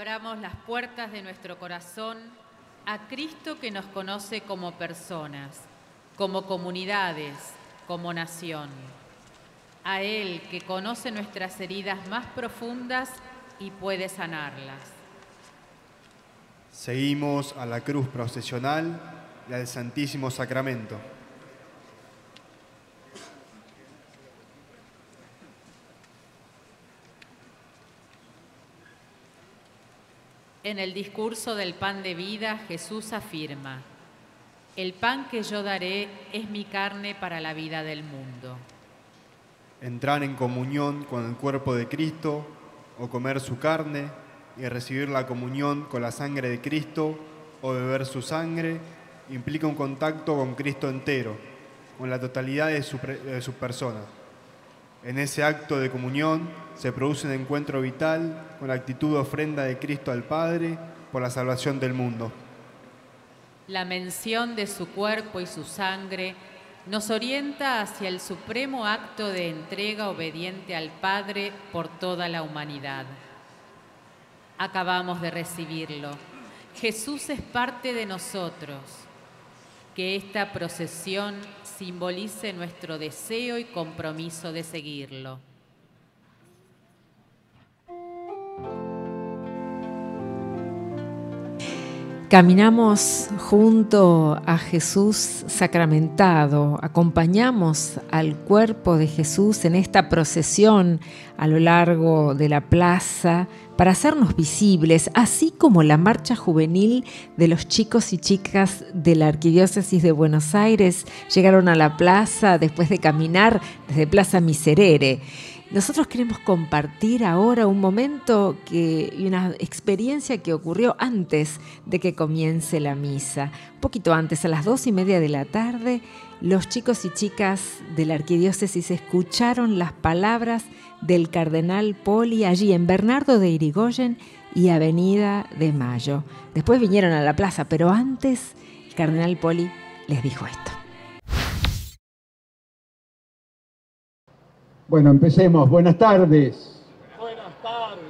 Abramos las puertas de nuestro corazón a Cristo que nos conoce como personas, como comunidades, como nación. A Él que conoce nuestras heridas más profundas y puede sanarlas. Seguimos a la cruz procesional y al Santísimo Sacramento. En el discurso del pan de vida, Jesús afirma, el pan que yo daré es mi carne para la vida del mundo. Entrar en comunión con el cuerpo de Cristo o comer su carne y recibir la comunión con la sangre de Cristo o beber su sangre implica un contacto con Cristo entero, con la totalidad de su, de su persona. En ese acto de comunión se produce un encuentro vital con la actitud de ofrenda de Cristo al Padre por la salvación del mundo. La mención de su cuerpo y su sangre nos orienta hacia el supremo acto de entrega obediente al Padre por toda la humanidad. Acabamos de recibirlo. Jesús es parte de nosotros. Que esta procesión simbolice nuestro deseo y compromiso de seguirlo. Caminamos junto a Jesús sacramentado, acompañamos al cuerpo de Jesús en esta procesión a lo largo de la plaza para hacernos visibles, así como la marcha juvenil de los chicos y chicas de la Arquidiócesis de Buenos Aires llegaron a la plaza después de caminar desde Plaza Miserere. Nosotros queremos compartir ahora un momento y una experiencia que ocurrió antes de que comience la misa. Un poquito antes, a las dos y media de la tarde, los chicos y chicas de la arquidiócesis escucharon las palabras del cardenal Poli allí en Bernardo de Irigoyen y Avenida de Mayo. Después vinieron a la plaza, pero antes el cardenal Poli les dijo esto. Bueno, empecemos. Buenas tardes. Buenas tardes.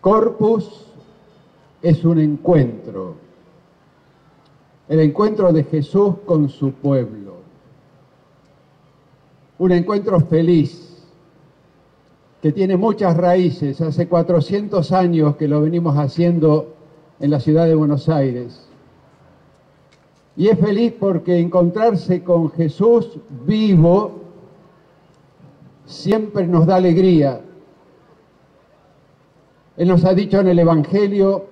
Corpus es un encuentro. El encuentro de Jesús con su pueblo. Un encuentro feliz que tiene muchas raíces. Hace 400 años que lo venimos haciendo en la ciudad de Buenos Aires. Y es feliz porque encontrarse con Jesús vivo siempre nos da alegría. Él nos ha dicho en el Evangelio,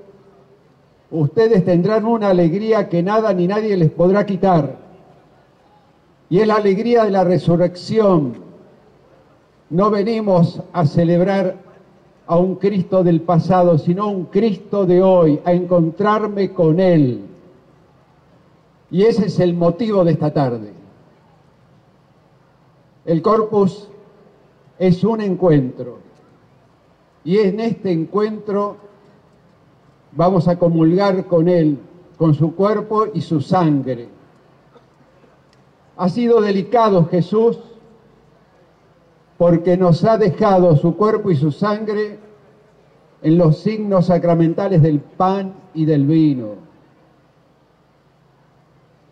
ustedes tendrán una alegría que nada ni nadie les podrá quitar. Y es la alegría de la resurrección. No venimos a celebrar a un Cristo del pasado, sino a un Cristo de hoy, a encontrarme con Él. Y ese es el motivo de esta tarde. El corpus es un encuentro. Y en este encuentro vamos a comulgar con Él, con su cuerpo y su sangre. Ha sido delicado Jesús porque nos ha dejado su cuerpo y su sangre en los signos sacramentales del pan y del vino.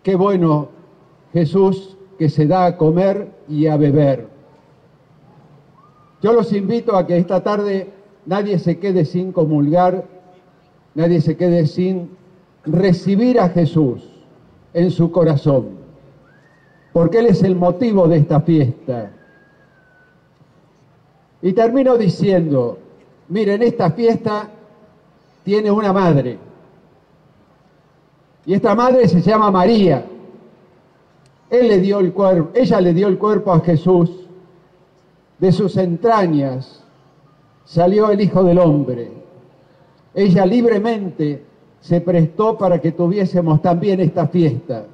Qué bueno Jesús que se da a comer y a beber. Yo los invito a que esta tarde nadie se quede sin comulgar, nadie se quede sin recibir a Jesús en su corazón, porque Él es el motivo de esta fiesta. Y termino diciendo, miren, esta fiesta tiene una madre, y esta madre se llama María. Él le dio el cuerpo, ella le dio el cuerpo a Jesús. De sus entrañas salió el Hijo del Hombre. Ella libremente se prestó para que tuviésemos también esta fiesta.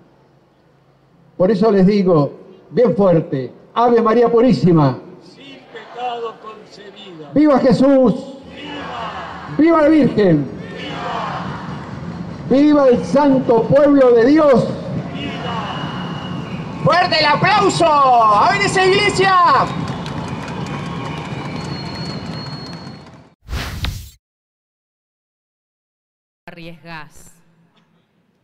Por eso les digo, bien fuerte, Ave María Purísima. Sin pecado concebida. ¡Viva Jesús! ¡Viva! ¡Viva la Virgen! ¡Viva el santo pueblo de Dios! ¡Fuerte el aplauso! ¡A ver esa iglesia! Arriesgás.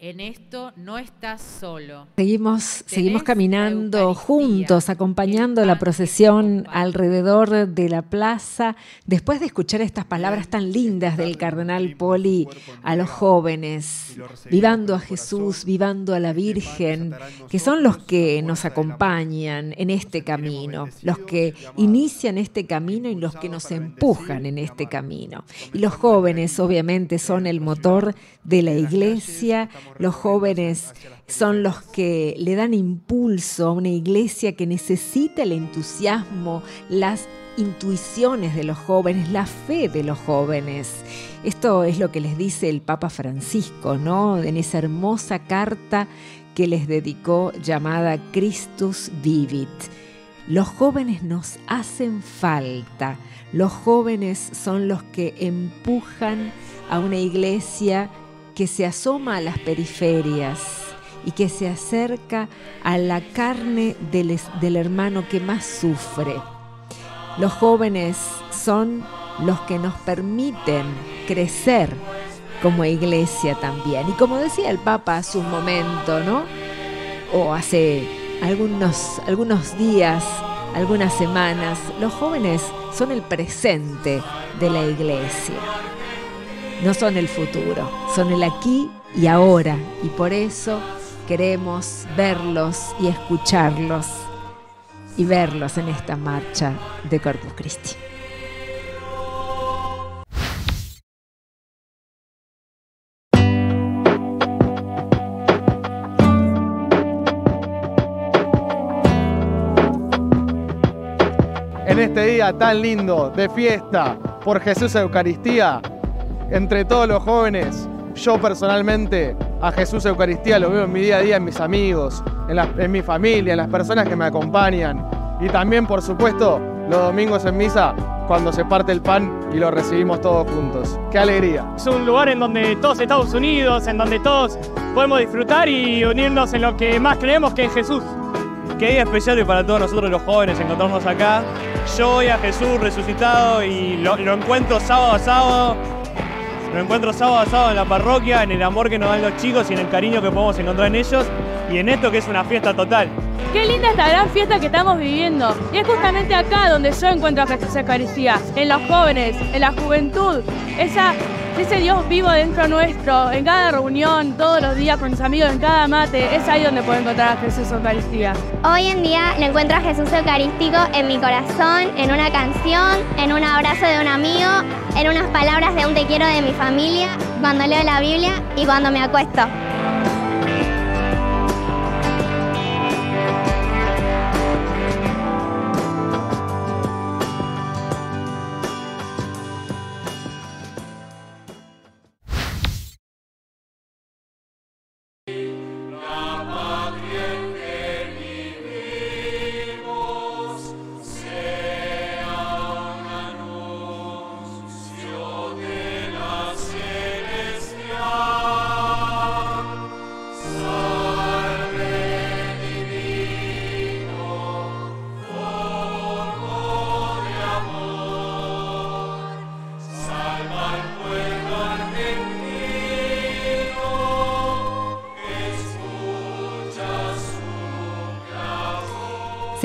En esto no estás solo. Seguimos, seguimos caminando juntos, acompañando la procesión alrededor de la plaza, después de escuchar estas palabras tan lindas del cardenal Poli a los jóvenes, vivando a Jesús, vivando a la Virgen, que son los que nos acompañan en este camino, los que inician este camino y los que nos empujan en este camino. Y los jóvenes obviamente son el motor de la iglesia, los jóvenes son los que le dan impulso a una iglesia que necesita el entusiasmo, las intuiciones de los jóvenes, la fe de los jóvenes. Esto es lo que les dice el Papa Francisco, ¿no? En esa hermosa carta que les dedicó llamada Christus Vivit. Los jóvenes nos hacen falta. Los jóvenes son los que empujan a una iglesia que se asoma a las periferias y que se acerca a la carne del, del, hermano que más sufre. Los jóvenes son los que nos permiten crecer como iglesia también. Y como decía el Papa hace un momento, ¿no? O hace algunos, algunos días, algunas semanas, los jóvenes son el presente de la iglesia no son el futuro, son el aquí y ahora. Y por eso queremos verlos y escucharlos y verlos en esta marcha de Corpus Christi. En este día tan lindo de fiesta por Jesús Eucaristía, entre todos los jóvenes, yo personalmente a Jesús Eucaristía lo veo en mi día a día, en mis amigos, en, la, en, mi familia, en las personas que me acompañan. Y también, por supuesto, los domingos en misa, cuando se parte el pan y lo recibimos todos juntos. ¡Qué alegría! Es un lugar en donde todos Estados Unidos, en donde todos podemos disfrutar y unirnos en lo que más creemos que es Jesús. Qué día especial para todos nosotros los jóvenes encontrarnos acá. Yo voy a Jesús resucitado y lo, lo encuentro sábado a sábado lo encuentro sábado a sábado en la parroquia, en el amor que nos dan los chicos y en el cariño que podemos encontrar en ellos y en esto que es una fiesta total. Qué linda esta gran fiesta que estamos viviendo. Y es justamente acá donde yo encuentro a Jesús Eucaristía, en los jóvenes, en la juventud, ese Dios vivo dentro nuestro, en cada reunión, todos los días con mis amigos, en cada mate, es ahí donde puedo encontrar a Jesús Eucaristía. Hoy en día le encuentro a Jesús Eucarístico en mi corazón, en una canción, en un abrazo de un amigo, en unas palabras de un te quiero de mi familia, cuando leo la Biblia y cuando me acuesto.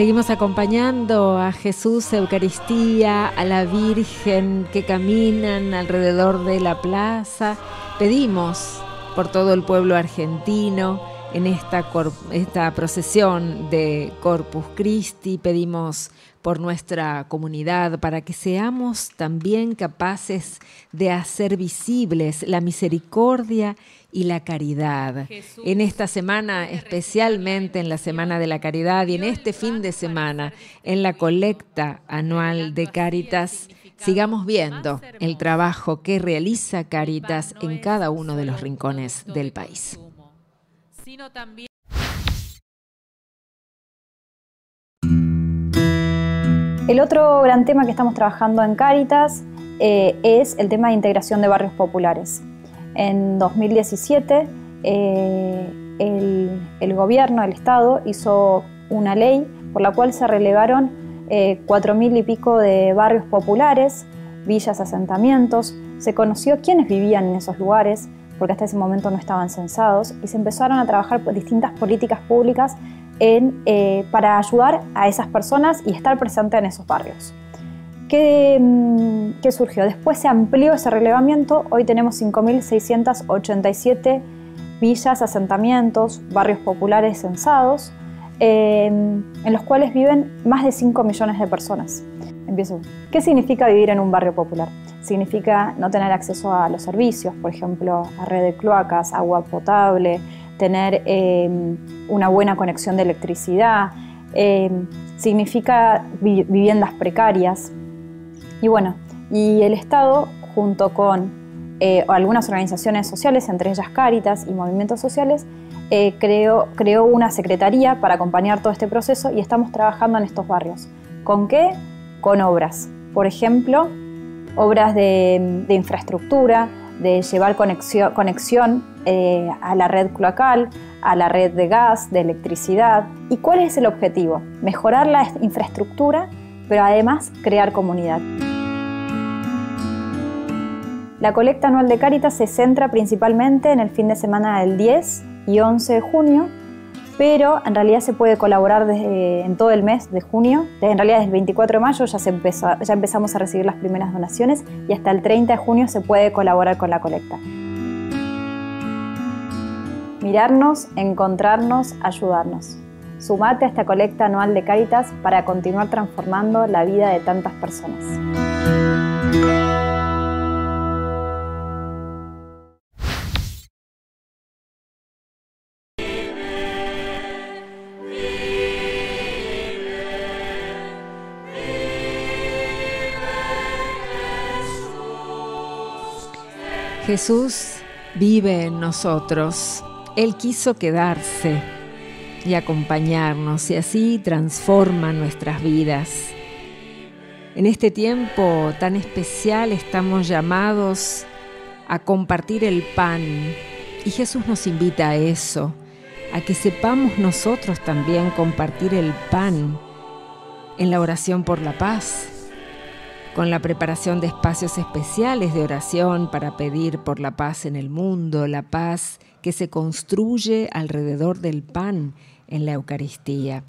Seguimos acompañando a Jesús, Eucaristía, a la Virgen que caminan alrededor de la plaza. Pedimos por todo el pueblo argentino en esta, esta procesión de Corpus Christi, pedimos por nuestra comunidad para que seamos también capaces de hacer visibles la misericordia y la caridad. en esta semana, especialmente en la Semana de la Caridad y en este fin de semana, en la colecta anual de Caritas, sigamos viendo el trabajo que realiza Caritas en cada uno de los rincones del país. El otro gran tema que estamos trabajando en Caritas eh, es el tema de integración de barrios populares. En 2017 eh, el, gobierno, el Estado, hizo una ley por la cual se relegaron eh, cuatro mil y pico de barrios populares, villas, asentamientos. Se conoció quiénes vivían en esos lugares, porque hasta ese momento no estaban censados, y se empezaron a trabajar distintas políticas públicas en, eh, para ayudar a esas personas y estar presente en esos barrios. ¿Qué, mm, ¿Qué, surgió? Después se amplió ese relevamiento, hoy tenemos 5.687 villas, asentamientos, barrios populares censados, eh, en los cuales viven más de 5 millones de personas. Empiezo. ¿Qué significa vivir en un barrio popular? Significa no tener acceso a los servicios, por ejemplo, a red de cloacas, agua potable, tener eh, una buena conexión de electricidad, eh, significa vi viviendas precarias. Y bueno, y el Estado, junto con eh, algunas organizaciones sociales, entre ellas Cáritas y movimientos sociales, eh, creó, creó una secretaría para acompañar todo este proceso y estamos trabajando en estos barrios. ¿Con qué? Con obras. Por ejemplo, obras de, infraestructura, de llevar conexión, conexión eh, a la red cloacal, a la red de gas, de electricidad. ¿Y cuál es el objetivo? Mejorar la infraestructura, pero además crear comunidad. La colecta anual de Cáritas se centra principalmente en el fin de semana del 10 y 11 de junio, pero en realidad se puede colaborar desde, en todo el mes de junio. En realidad desde el 24 de mayo ya, empezamos a recibir las primeras donaciones y hasta el 30 de junio se puede colaborar con la colecta. Mirarnos, encontrarnos, ayudarnos. Sumate a esta colecta anual de Cáritas para continuar transformando la vida de tantas personas. Jesús vive en nosotros. Él quiso quedarse y acompañarnos y así transforma nuestras vidas. En este tiempo tan especial estamos llamados a compartir el pan y Jesús nos invita a eso, a que sepamos nosotros también compartir el pan en la oración por la paz, con la preparación de espacios especiales de oración para pedir por la paz en el mundo, la paz que se construye alrededor del pan en la Eucaristía.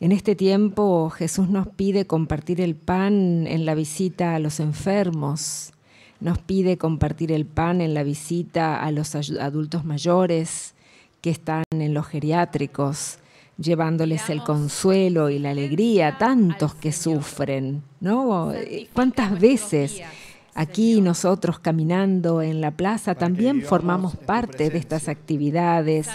En este tiempo Jesús nos pide compartir el pan en la visita a los enfermos, nos pide compartir el pan en la visita a los adultos mayores que están en los geriátricos, llevándoles el consuelo y la alegría, tantos que sufren, ¿no? ¿Cuántas veces aquí nosotros caminando en la plaza también formamos parte de estas actividades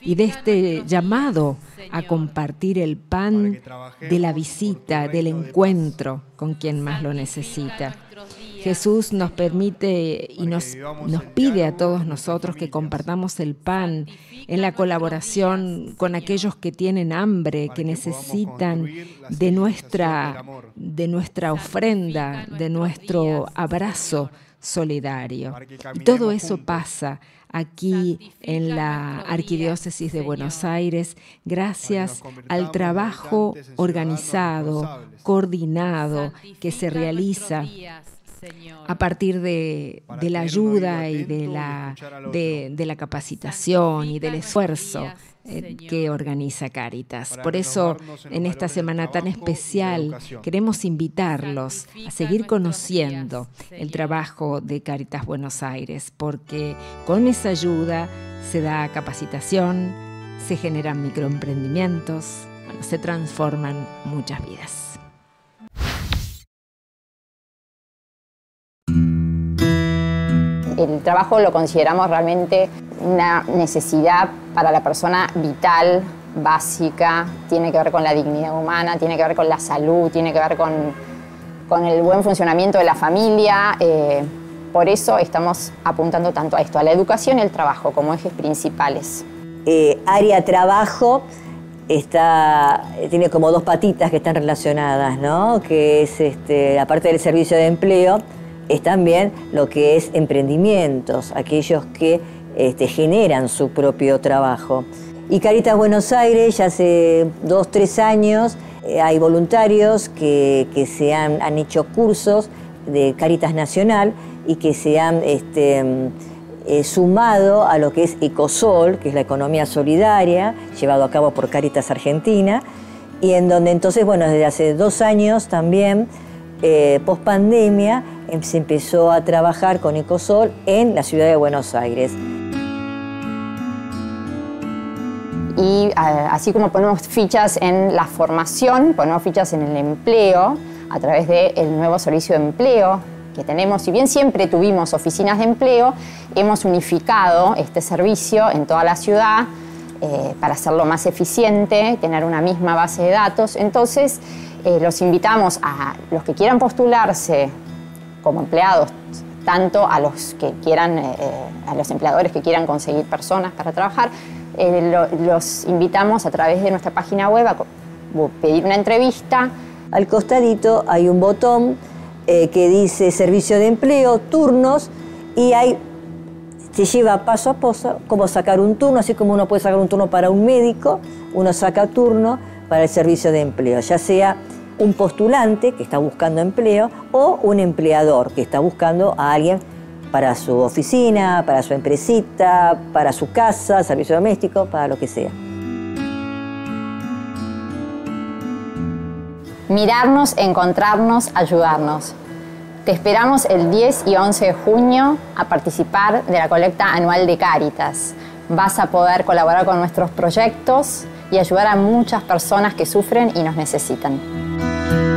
y de este llamado a compartir el pan de la visita, del encuentro con quien más lo necesita? Jesús nos permite y nos, nos pide a todos nosotros que compartamos el pan en la colaboración con aquellos que tienen hambre, que necesitan de nuestra, de nuestra ofrenda, de nuestro abrazo solidario. todo eso pasa aquí en la Arquidiócesis de Buenos Aires gracias al trabajo organizado, coordinado que se realiza a partir de, de la ayuda y de la, de, de la capacitación y del esfuerzo eh, que organiza Cáritas. Por eso, en esta semana tan especial, queremos invitarlos a seguir conociendo el trabajo de Cáritas Buenos Aires, porque con esa ayuda se da capacitación, se generan microemprendimientos, bueno, se transforman muchas vidas. El trabajo lo consideramos realmente una necesidad para la persona vital, básica, tiene que ver con la dignidad humana, tiene que ver con la salud, tiene que ver con, con el buen funcionamiento de la familia. Eh, por eso estamos apuntando tanto a esto, a la educación y el trabajo como ejes principales. Eh, área trabajo está, tiene como dos patitas que están relacionadas, ¿no? Que es, este, aparte del servicio de empleo, es también lo que es emprendimientos, aquellos que este, generan su propio trabajo. Y Caritas Buenos Aires, ya hace dos, tres años, eh, hay voluntarios que, se han, han, hecho cursos de Caritas Nacional y que se han este, eh, sumado a lo que es Ecosol, que es la economía solidaria, llevado a cabo por Caritas Argentina, y en donde entonces, bueno, desde hace dos años también, eh, post pandemia, em, se empezó a trabajar con Ecosol en la ciudad de Buenos Aires. y así como ponemos fichas en la formación, ponemos fichas en el empleo a través del nuevo servicio de empleo que tenemos. Si bien siempre tuvimos oficinas de empleo, hemos unificado este servicio en toda la ciudad eh, para hacerlo más eficiente, tener una misma base de datos. Entonces, eh, los invitamos a los que quieran postularse como empleados, tanto a los que quieran, eh, a los empleadores que quieran conseguir personas para trabajar, eh, lo- los invitamos a través de nuestra página web a pedir una entrevista. Al costadito hay un botón eh, que dice servicio de empleo, turnos, y ahí se lleva paso a paso cómo sacar un turno, así como uno puede sacar un turno para un médico, uno saca turno para el servicio de empleo, ya sea un postulante que está buscando empleo o un empleador que está buscando a alguien para su oficina, para su empresita, para su casa, servicio doméstico, para lo que sea. Mirarnos, encontrarnos, ayudarnos. Te esperamos el 10 y 11 de junio a participar de la colecta anual de Cáritas. Vas a poder colaborar con nuestros proyectos y ayudar a muchas personas que sufren y nos necesitan. Cielos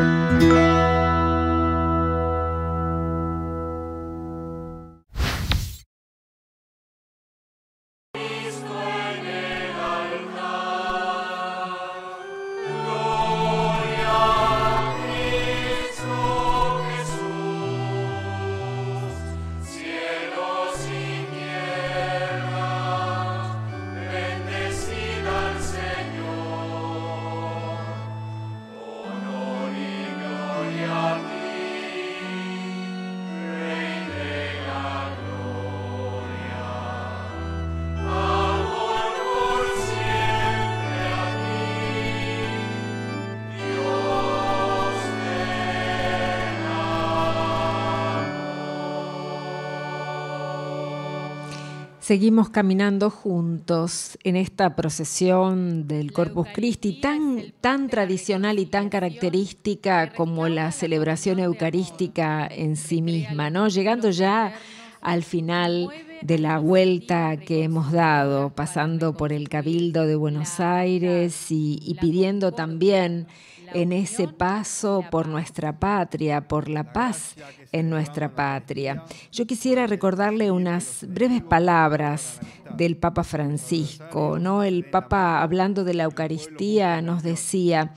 Seguimos caminando juntos en esta procesión del Corpus Christi tan, tan tradicional y tan característica como la celebración eucarística en sí misma, ¿no? Llegando ya al final de la vuelta que hemos dado, pasando por el Cabildo de Buenos Aires y, y pidiendo también en ese paso por nuestra patria, por la paz en nuestra patria. Yo quisiera recordarle unas breves palabras del Papa Francisco, ¿no? El Papa hablando de la Eucaristía nos decía,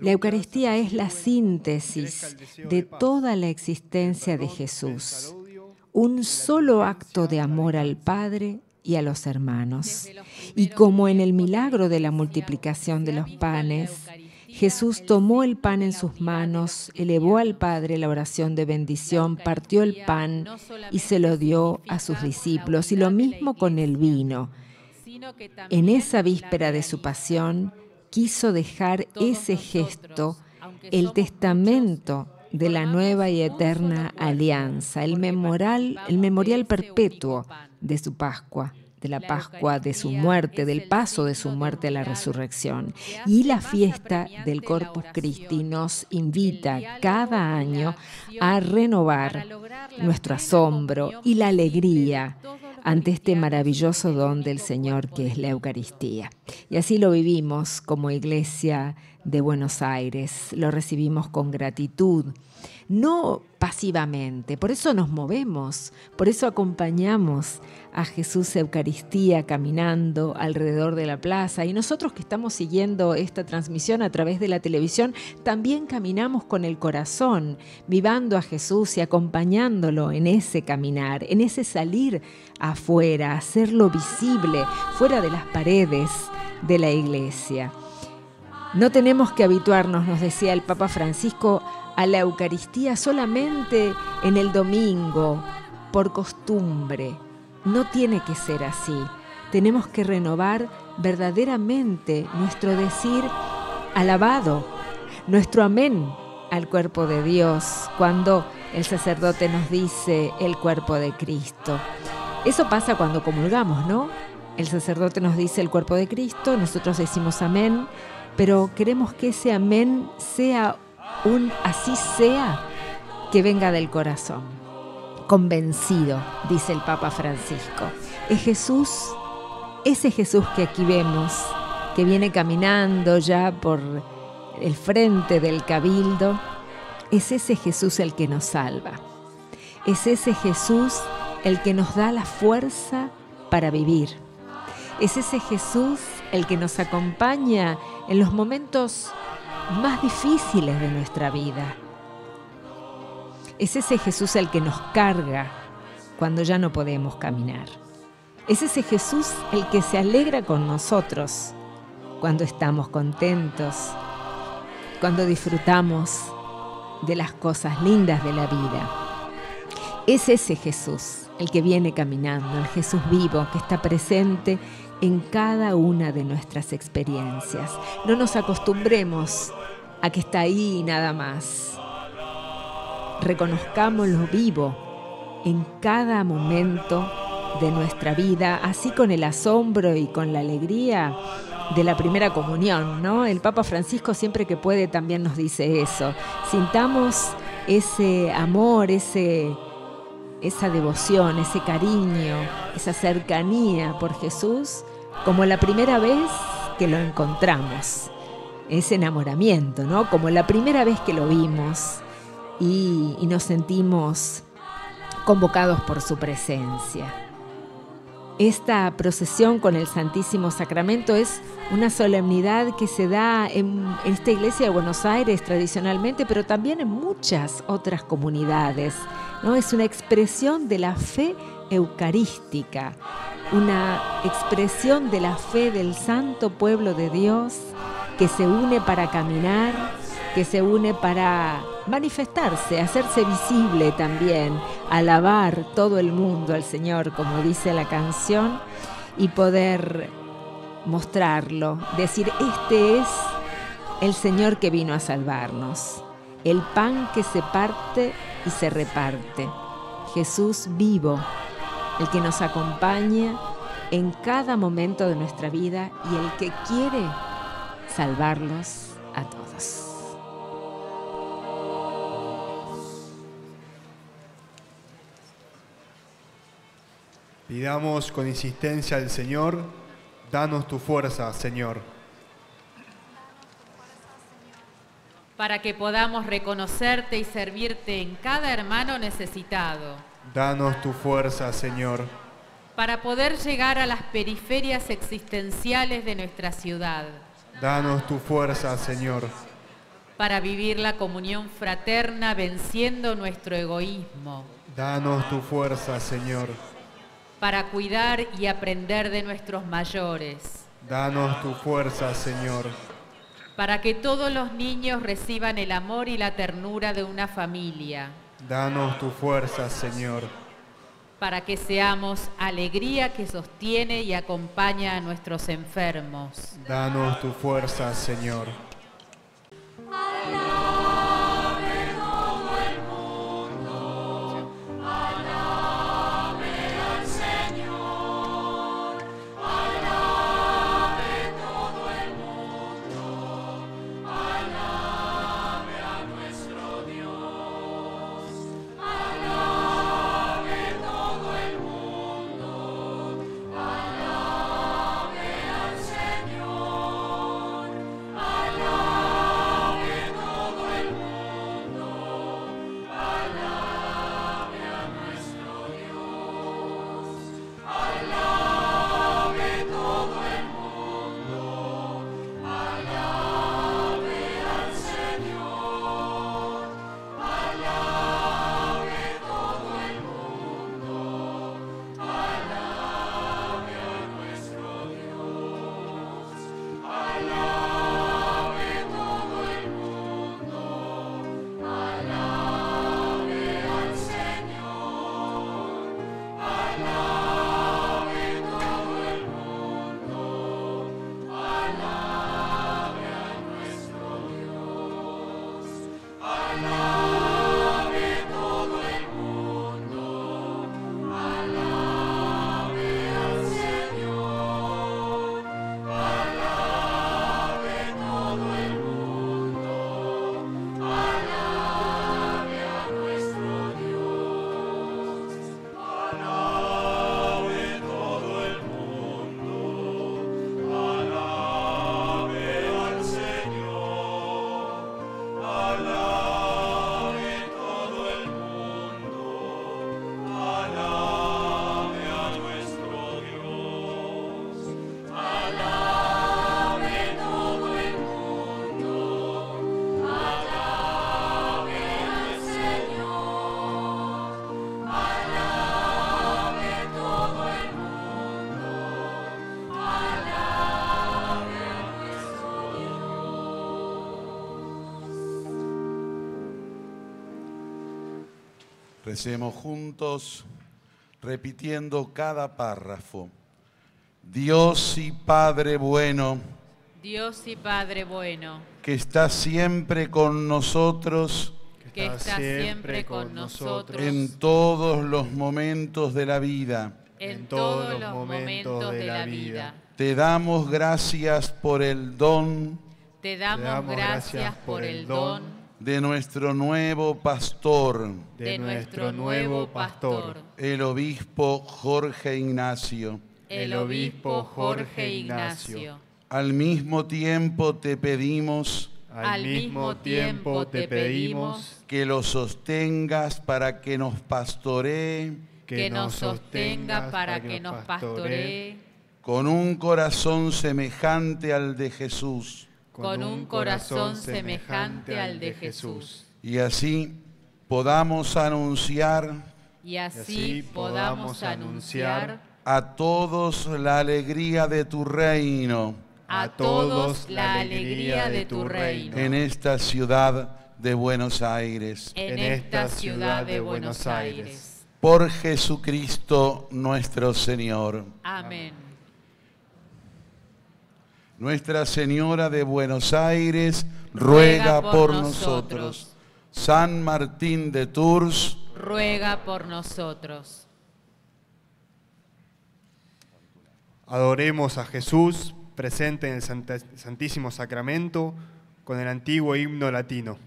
la Eucaristía es la síntesis de toda la existencia de Jesús, un solo acto de amor al Padre y a los hermanos. Y como en el milagro de la multiplicación de los panes, Jesús tomó el pan en sus manos, elevó al Padre la oración de bendición, partió el pan y se lo dio a sus discípulos. Y lo mismo con el vino. En esa víspera de su pasión, quiso dejar ese gesto, el testamento de la nueva y eterna alianza, el memorial, el memorial perpetuo de su Pascua de la Pascua, de su muerte, del paso de su muerte a la resurrección. Y la fiesta del Corpus Christi nos invita cada año a renovar nuestro asombro y la alegría ante este maravilloso don del Señor que es la Eucaristía. Y así lo vivimos como iglesia de Buenos Aires, lo recibimos con gratitud, no pasivamente, por eso nos movemos, por eso acompañamos a Jesús Eucaristía caminando alrededor de la plaza y nosotros que estamos siguiendo esta transmisión a través de la televisión, también caminamos con el corazón, vivando a Jesús y acompañándolo en ese caminar, en ese salir afuera, hacerlo visible, fuera de las paredes de la iglesia. No tenemos que habituarnos, nos decía el Papa Francisco, a la Eucaristía solamente en el domingo, por costumbre. No tiene que ser así. Tenemos que renovar verdaderamente nuestro decir alabado, nuestro amén al cuerpo de Dios, cuando el sacerdote nos dice el cuerpo de Cristo. Eso pasa cuando comulgamos, ¿no? El sacerdote nos dice el cuerpo de Cristo, nosotros decimos amén, pero queremos que ese amén sea un así sea que venga del corazón. Convencido, dice el Papa Francisco. Es Jesús, ese Jesús que aquí vemos, que viene caminando ya por el frente del cabildo, es ese Jesús el que nos salva. Es ese Jesús el que nos da la fuerza para vivir. Es ese Jesús el que nos acompaña en los momentos más difíciles de nuestra vida. Es ese Jesús el que nos carga cuando ya no podemos caminar. Es ese Jesús el que se alegra con nosotros cuando estamos contentos, cuando disfrutamos de las cosas lindas de la vida. Es ese Jesús el que viene caminando, el Jesús vivo que está presente en cada una de nuestras experiencias. No nos acostumbremos a que está ahí nada más. Reconozcámoslo vivo en cada momento de nuestra vida, así con el asombro y con la alegría de la primera comunión, ¿no? El Papa Francisco siempre que puede también nos dice eso. Sintamos ese amor, ese esa devoción, ese cariño, esa cercanía por Jesús como la primera vez que lo encontramos. Ese enamoramiento, ¿no? Como la primera vez que lo vimos y, y nos sentimos convocados por su presencia. Esta procesión con el Santísimo Sacramento es una solemnidad que se da en esta iglesia de Buenos Aires tradicionalmente, pero también en muchas otras comunidades. ¿no? Es una expresión de la fe eucarística, una expresión de la fe del santo pueblo de Dios que se une para caminar, que se une para manifestarse, hacerse visible también, alabar todo el mundo al Señor, como dice la canción, y poder mostrarlo, decir, este es el Señor que vino a salvarnos, el pan que se parte y se reparte, Jesús vivo, el que nos acompaña en cada momento de nuestra vida y el que quiere salvarlos a todos. Pidamos con insistencia al Señor, danos tu fuerza, Señor. Para que podamos reconocerte y servirte en cada hermano necesitado. Danos tu fuerza, Señor. Para poder llegar a las periferias existenciales de nuestra ciudad. Danos tu fuerza, Señor. Para vivir la comunión fraterna venciendo nuestro egoísmo. Danos tu fuerza, Señor. Para cuidar y aprender de nuestros mayores. Danos tu fuerza, Señor. Para que todos los niños reciban el amor y la ternura de una familia. Danos tu fuerza, Señor. Para que seamos alegría que sostiene y acompaña a nuestros enfermos. Danos tu fuerza, Señor. Recemos juntos, repitiendo cada párrafo. Dios y Padre bueno, Dios y Padre bueno, que está siempre con nosotros que está siempre con nosotros en todos los momentos de la vida. en todos los momentos de la vida. Te damos gracias por el don Te damos gracias por el don de nuestro nuevo pastor, de nuestro nuevo pastor, el obispo Jorge Ignacio. el obispo Jorge Ignacio. Al mismo tiempo te pedimos Al mismo tiempo te pedimos que lo sostengas para que nos pastoree. Que nos sostenga para que nos pastoree. Con un corazón semejante al de Jesús con un corazón semejante al de Jesús. y así podamos anunciar Y así podamos anunciar a todos la alegría de tu reino a todos la alegría de tu reino. en esta ciudad de Buenos Aires. En esta ciudad de Buenos Aires. Por Jesucristo nuestro Señor. Amén. Nuestra Señora de Buenos Aires ruega por nosotros. San Martín de Tours, Ruega por nosotros. Adoremos a Jesús presente en el Santísimo Sacramento con el antiguo himno latino.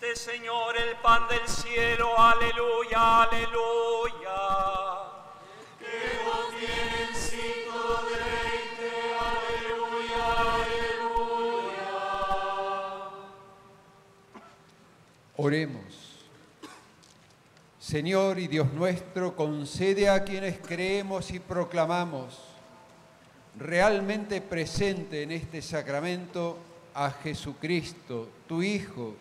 Diste, Señor, el pan del cielo, aleluya, aleluya. Que vos tienen signo de veinte, aleluya, aleluya. Oremos. Señor y Dios nuestro, concede a quienes creemos y proclamamos realmente presente en este sacramento a Jesucristo, tu Hijo,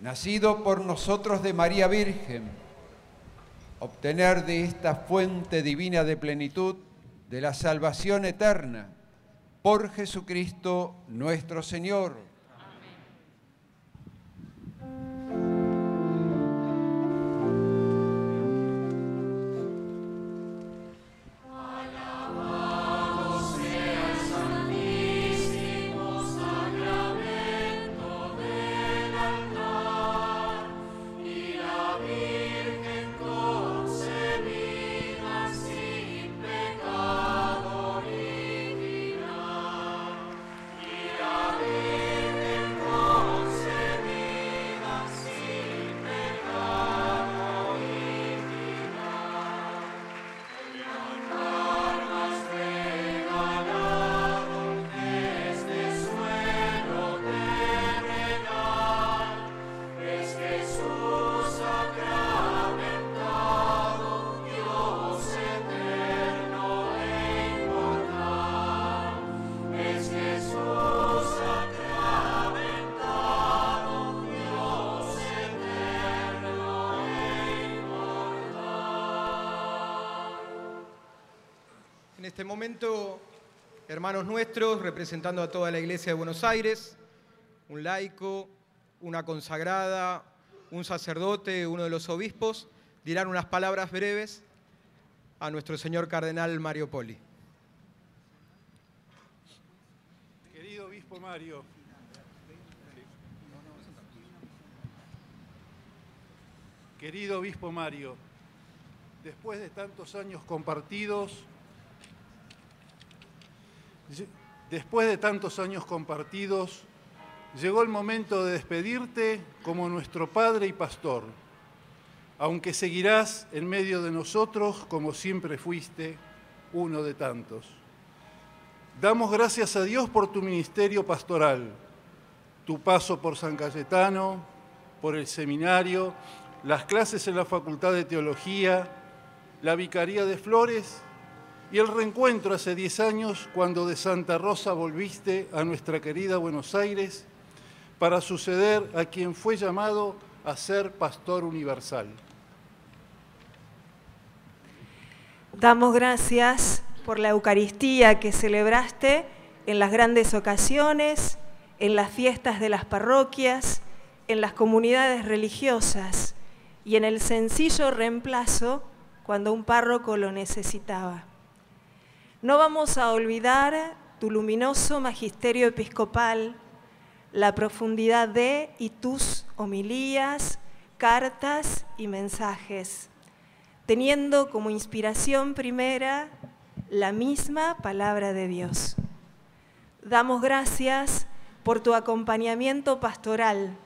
nacido por nosotros de María Virgen, obtener de esta fuente divina de plenitud de la salvación eterna, por Jesucristo nuestro Señor. Este momento, hermanos nuestros, representando a toda la Iglesia de Buenos Aires, un laico, una consagrada, un sacerdote, uno de los obispos, dirán unas palabras breves a nuestro señor cardenal Mario Poli. Querido obispo Mario, querido obispo Mario, después de tantos años compartidos, después de tantos años compartidos, llegó el momento de despedirte como nuestro padre y pastor, aunque seguirás en medio de nosotros como siempre fuiste uno de tantos. Damos gracias a Dios por tu ministerio pastoral, tu paso por San Cayetano, por el seminario, las clases en la Facultad de Teología, la Vicaría de Flores y el reencuentro hace 10 años cuando de Santa Rosa volviste a nuestra querida Buenos Aires para suceder a quien fue llamado a ser pastor universal. Damos gracias por la Eucaristía que celebraste en las grandes ocasiones, en las fiestas de las parroquias, en las comunidades religiosas y en el sencillo reemplazo cuando un párroco lo necesitaba. No vamos a olvidar tu luminoso magisterio episcopal, la profundidad de y tus homilías, cartas y mensajes, teniendo como inspiración primera la misma palabra de Dios. Damos gracias por tu acompañamiento pastoral,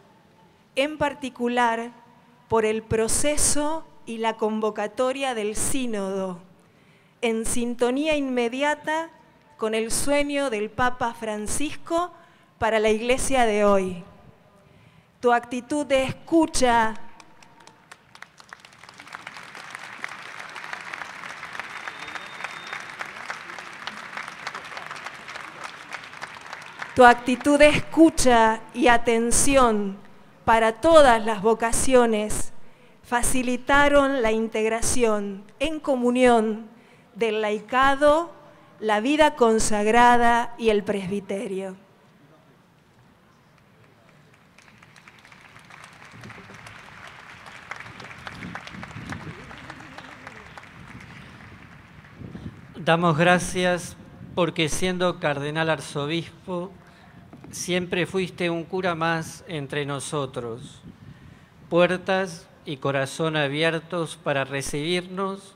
en particular por el proceso y la convocatoria del sínodo, en sintonía inmediata con el sueño del Papa Francisco para la iglesia de hoy. Tu actitud de escucha, tu actitud de escucha y atención para todas las vocaciones facilitaron la integración en comunión del laicado, la vida consagrada y el presbiterio. Damos gracias porque siendo cardenal arzobispo, siempre fuiste un cura más entre nosotros. Puertas y corazón abiertos para recibirnos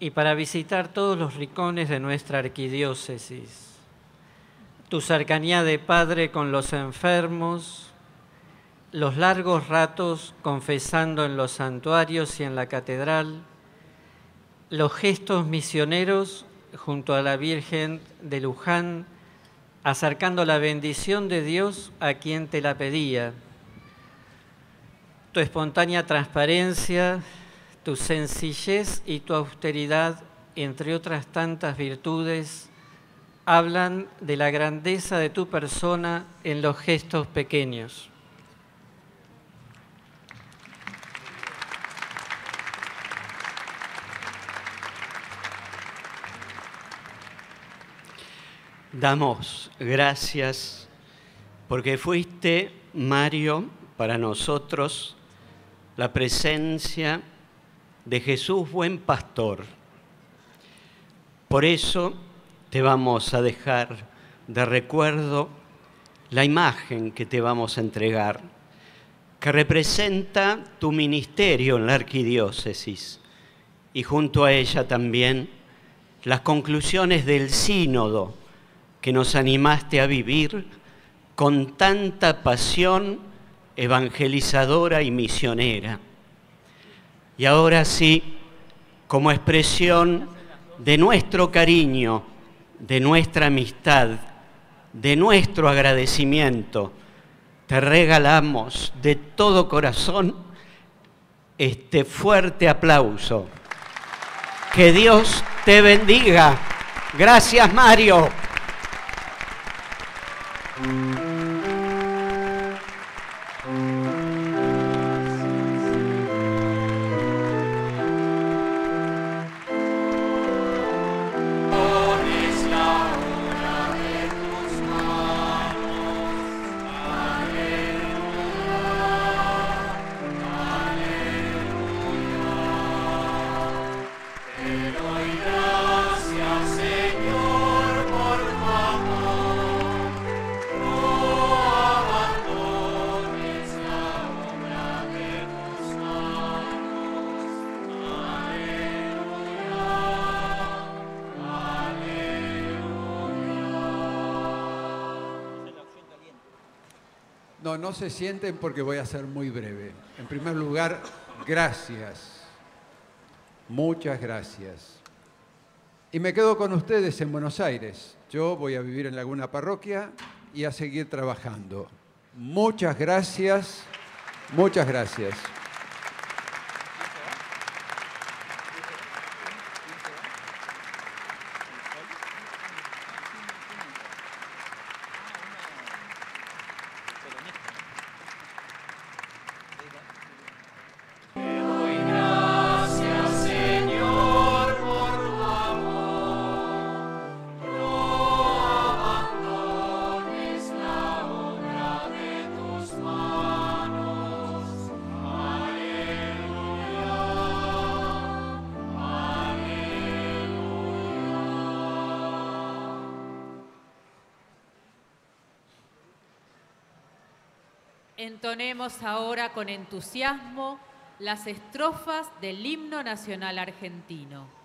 y para visitar todos los rincones de nuestra arquidiócesis. Tu cercanía de Padre con los enfermos, los largos ratos confesando en los santuarios y en la catedral, los gestos misioneros junto a la Virgen de Luján, acercando la bendición de Dios a quien te la pedía. Tu espontánea transparencia, tu sencillez y tu austeridad, entre otras tantas virtudes, hablan de la grandeza de tu persona en los gestos pequeños. Damos gracias porque fuiste, Mario, para nosotros la presencia de Jesús buen pastor. Por eso te vamos a dejar de recuerdo la imagen que te vamos a entregar, que representa tu ministerio en la arquidiócesis y junto a ella también las conclusiones del sínodo que nos animaste a vivir con tanta pasión evangelizadora y misionera. Y ahora sí, como expresión de nuestro cariño, de nuestra amistad, de nuestro agradecimiento, te regalamos de todo corazón este fuerte aplauso. Que Dios te bendiga. Gracias, Mario. se sienten porque voy a ser muy breve. En primer lugar, gracias. Muchas gracias. Y me quedo con ustedes en Buenos Aires. Yo voy a vivir en Laguna Parroquia y a seguir trabajando. Muchas gracias. Muchas gracias. con entusiasmo las estrofas del himno nacional argentino.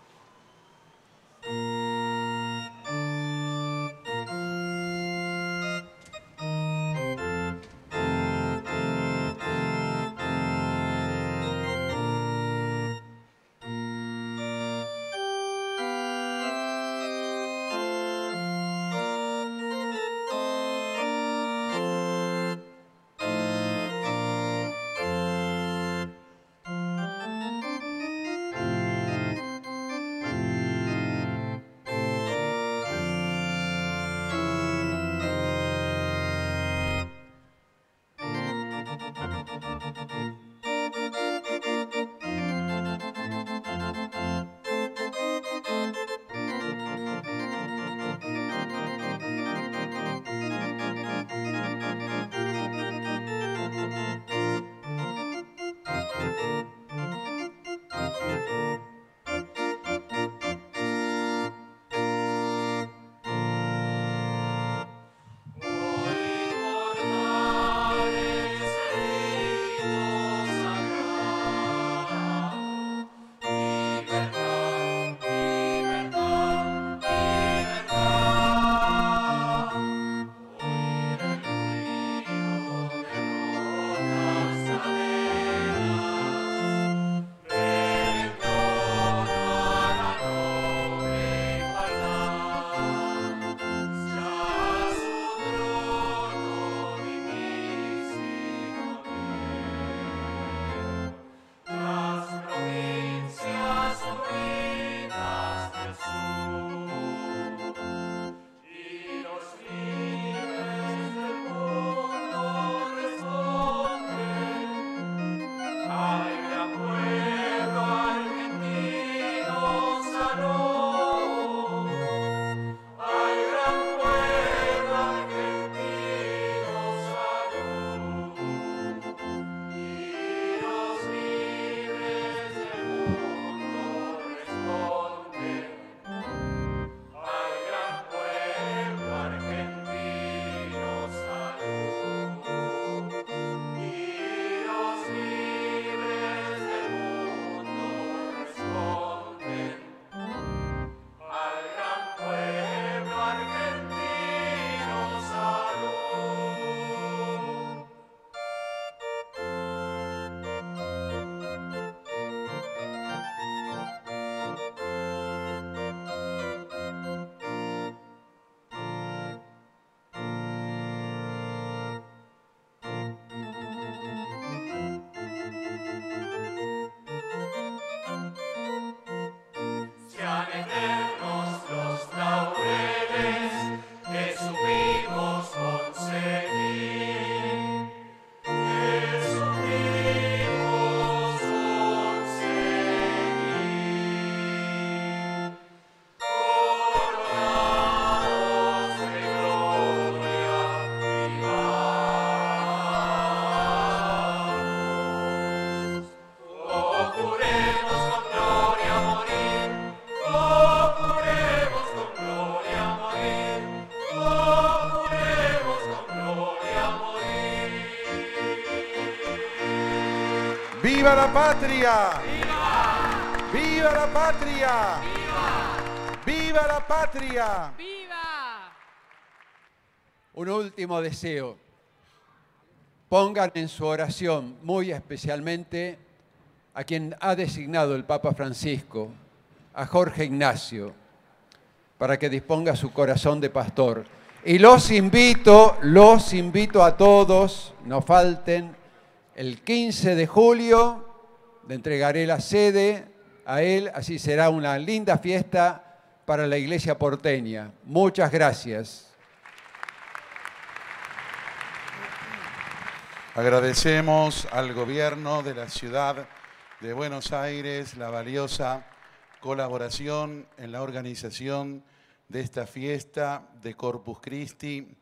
¡Viva la patria! ¡Viva! ¡Viva la patria! ¡Viva! ¡Viva la patria! ¡Viva! Un último deseo. Pongan en su oración, muy especialmente, a quien ha designado el Papa Francisco, a Jorge Ignacio, para que disponga su corazón de pastor. Y los invito, los invito a todos, no falten, el 15 de julio le entregaré la sede a él, así será una linda fiesta para la iglesia porteña. Muchas gracias. Agradecemos al gobierno de la ciudad de Buenos Aires la valiosa colaboración en la organización de esta fiesta de Corpus Christi,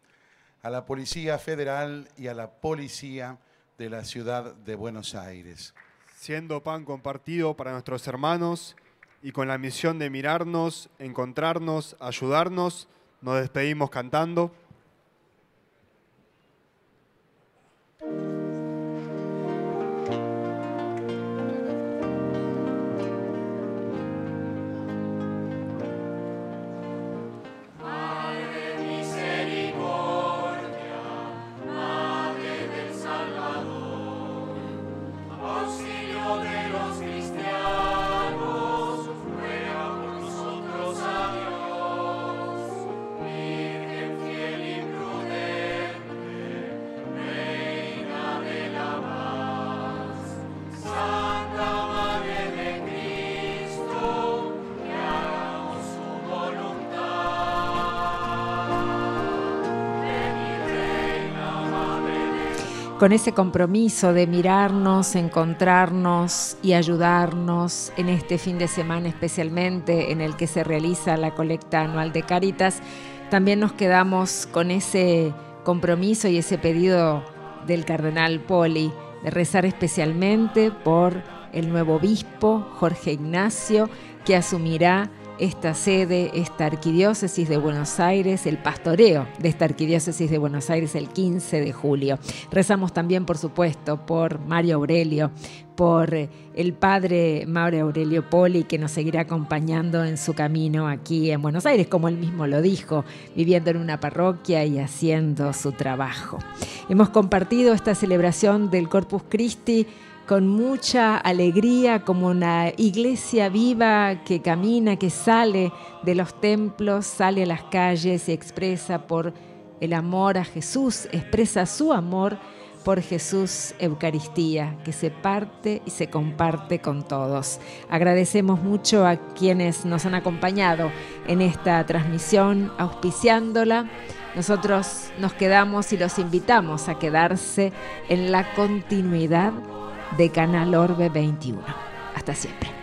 a la Policía Federal y a la Policía de la ciudad de Buenos Aires. Siendo pan compartido para nuestros hermanos y con la misión de mirarnos, encontrarnos, ayudarnos, nos despedimos cantando. Con ese compromiso de mirarnos, encontrarnos y ayudarnos en este fin de semana especialmente en el que se realiza la colecta anual de Cáritas, también nos quedamos con ese compromiso y ese pedido del cardenal Poli de rezar especialmente por el nuevo obispo Jorge Ignacio que asumirá esta sede, esta arquidiócesis de Buenos Aires, el pastoreo de esta arquidiócesis de Buenos Aires el 15 de julio. Rezamos también, por supuesto, por Mario Aurelio, por el padre Mauro Aurelio Poli, que nos seguirá acompañando en su camino aquí en Buenos Aires, como él mismo lo dijo, viviendo en una parroquia y haciendo su trabajo. Hemos compartido esta celebración del Corpus Christi con mucha alegría, como una iglesia viva que camina, que sale de los templos, sale a las calles y expresa por el amor a Jesús, expresa su amor por Jesús Eucaristía, que se parte y se comparte con todos. Agradecemos mucho a quienes nos han acompañado en esta transmisión, auspiciándola. Nosotros nos quedamos y los invitamos a quedarse en la continuidad de Canal Orbe 21. Hasta siempre.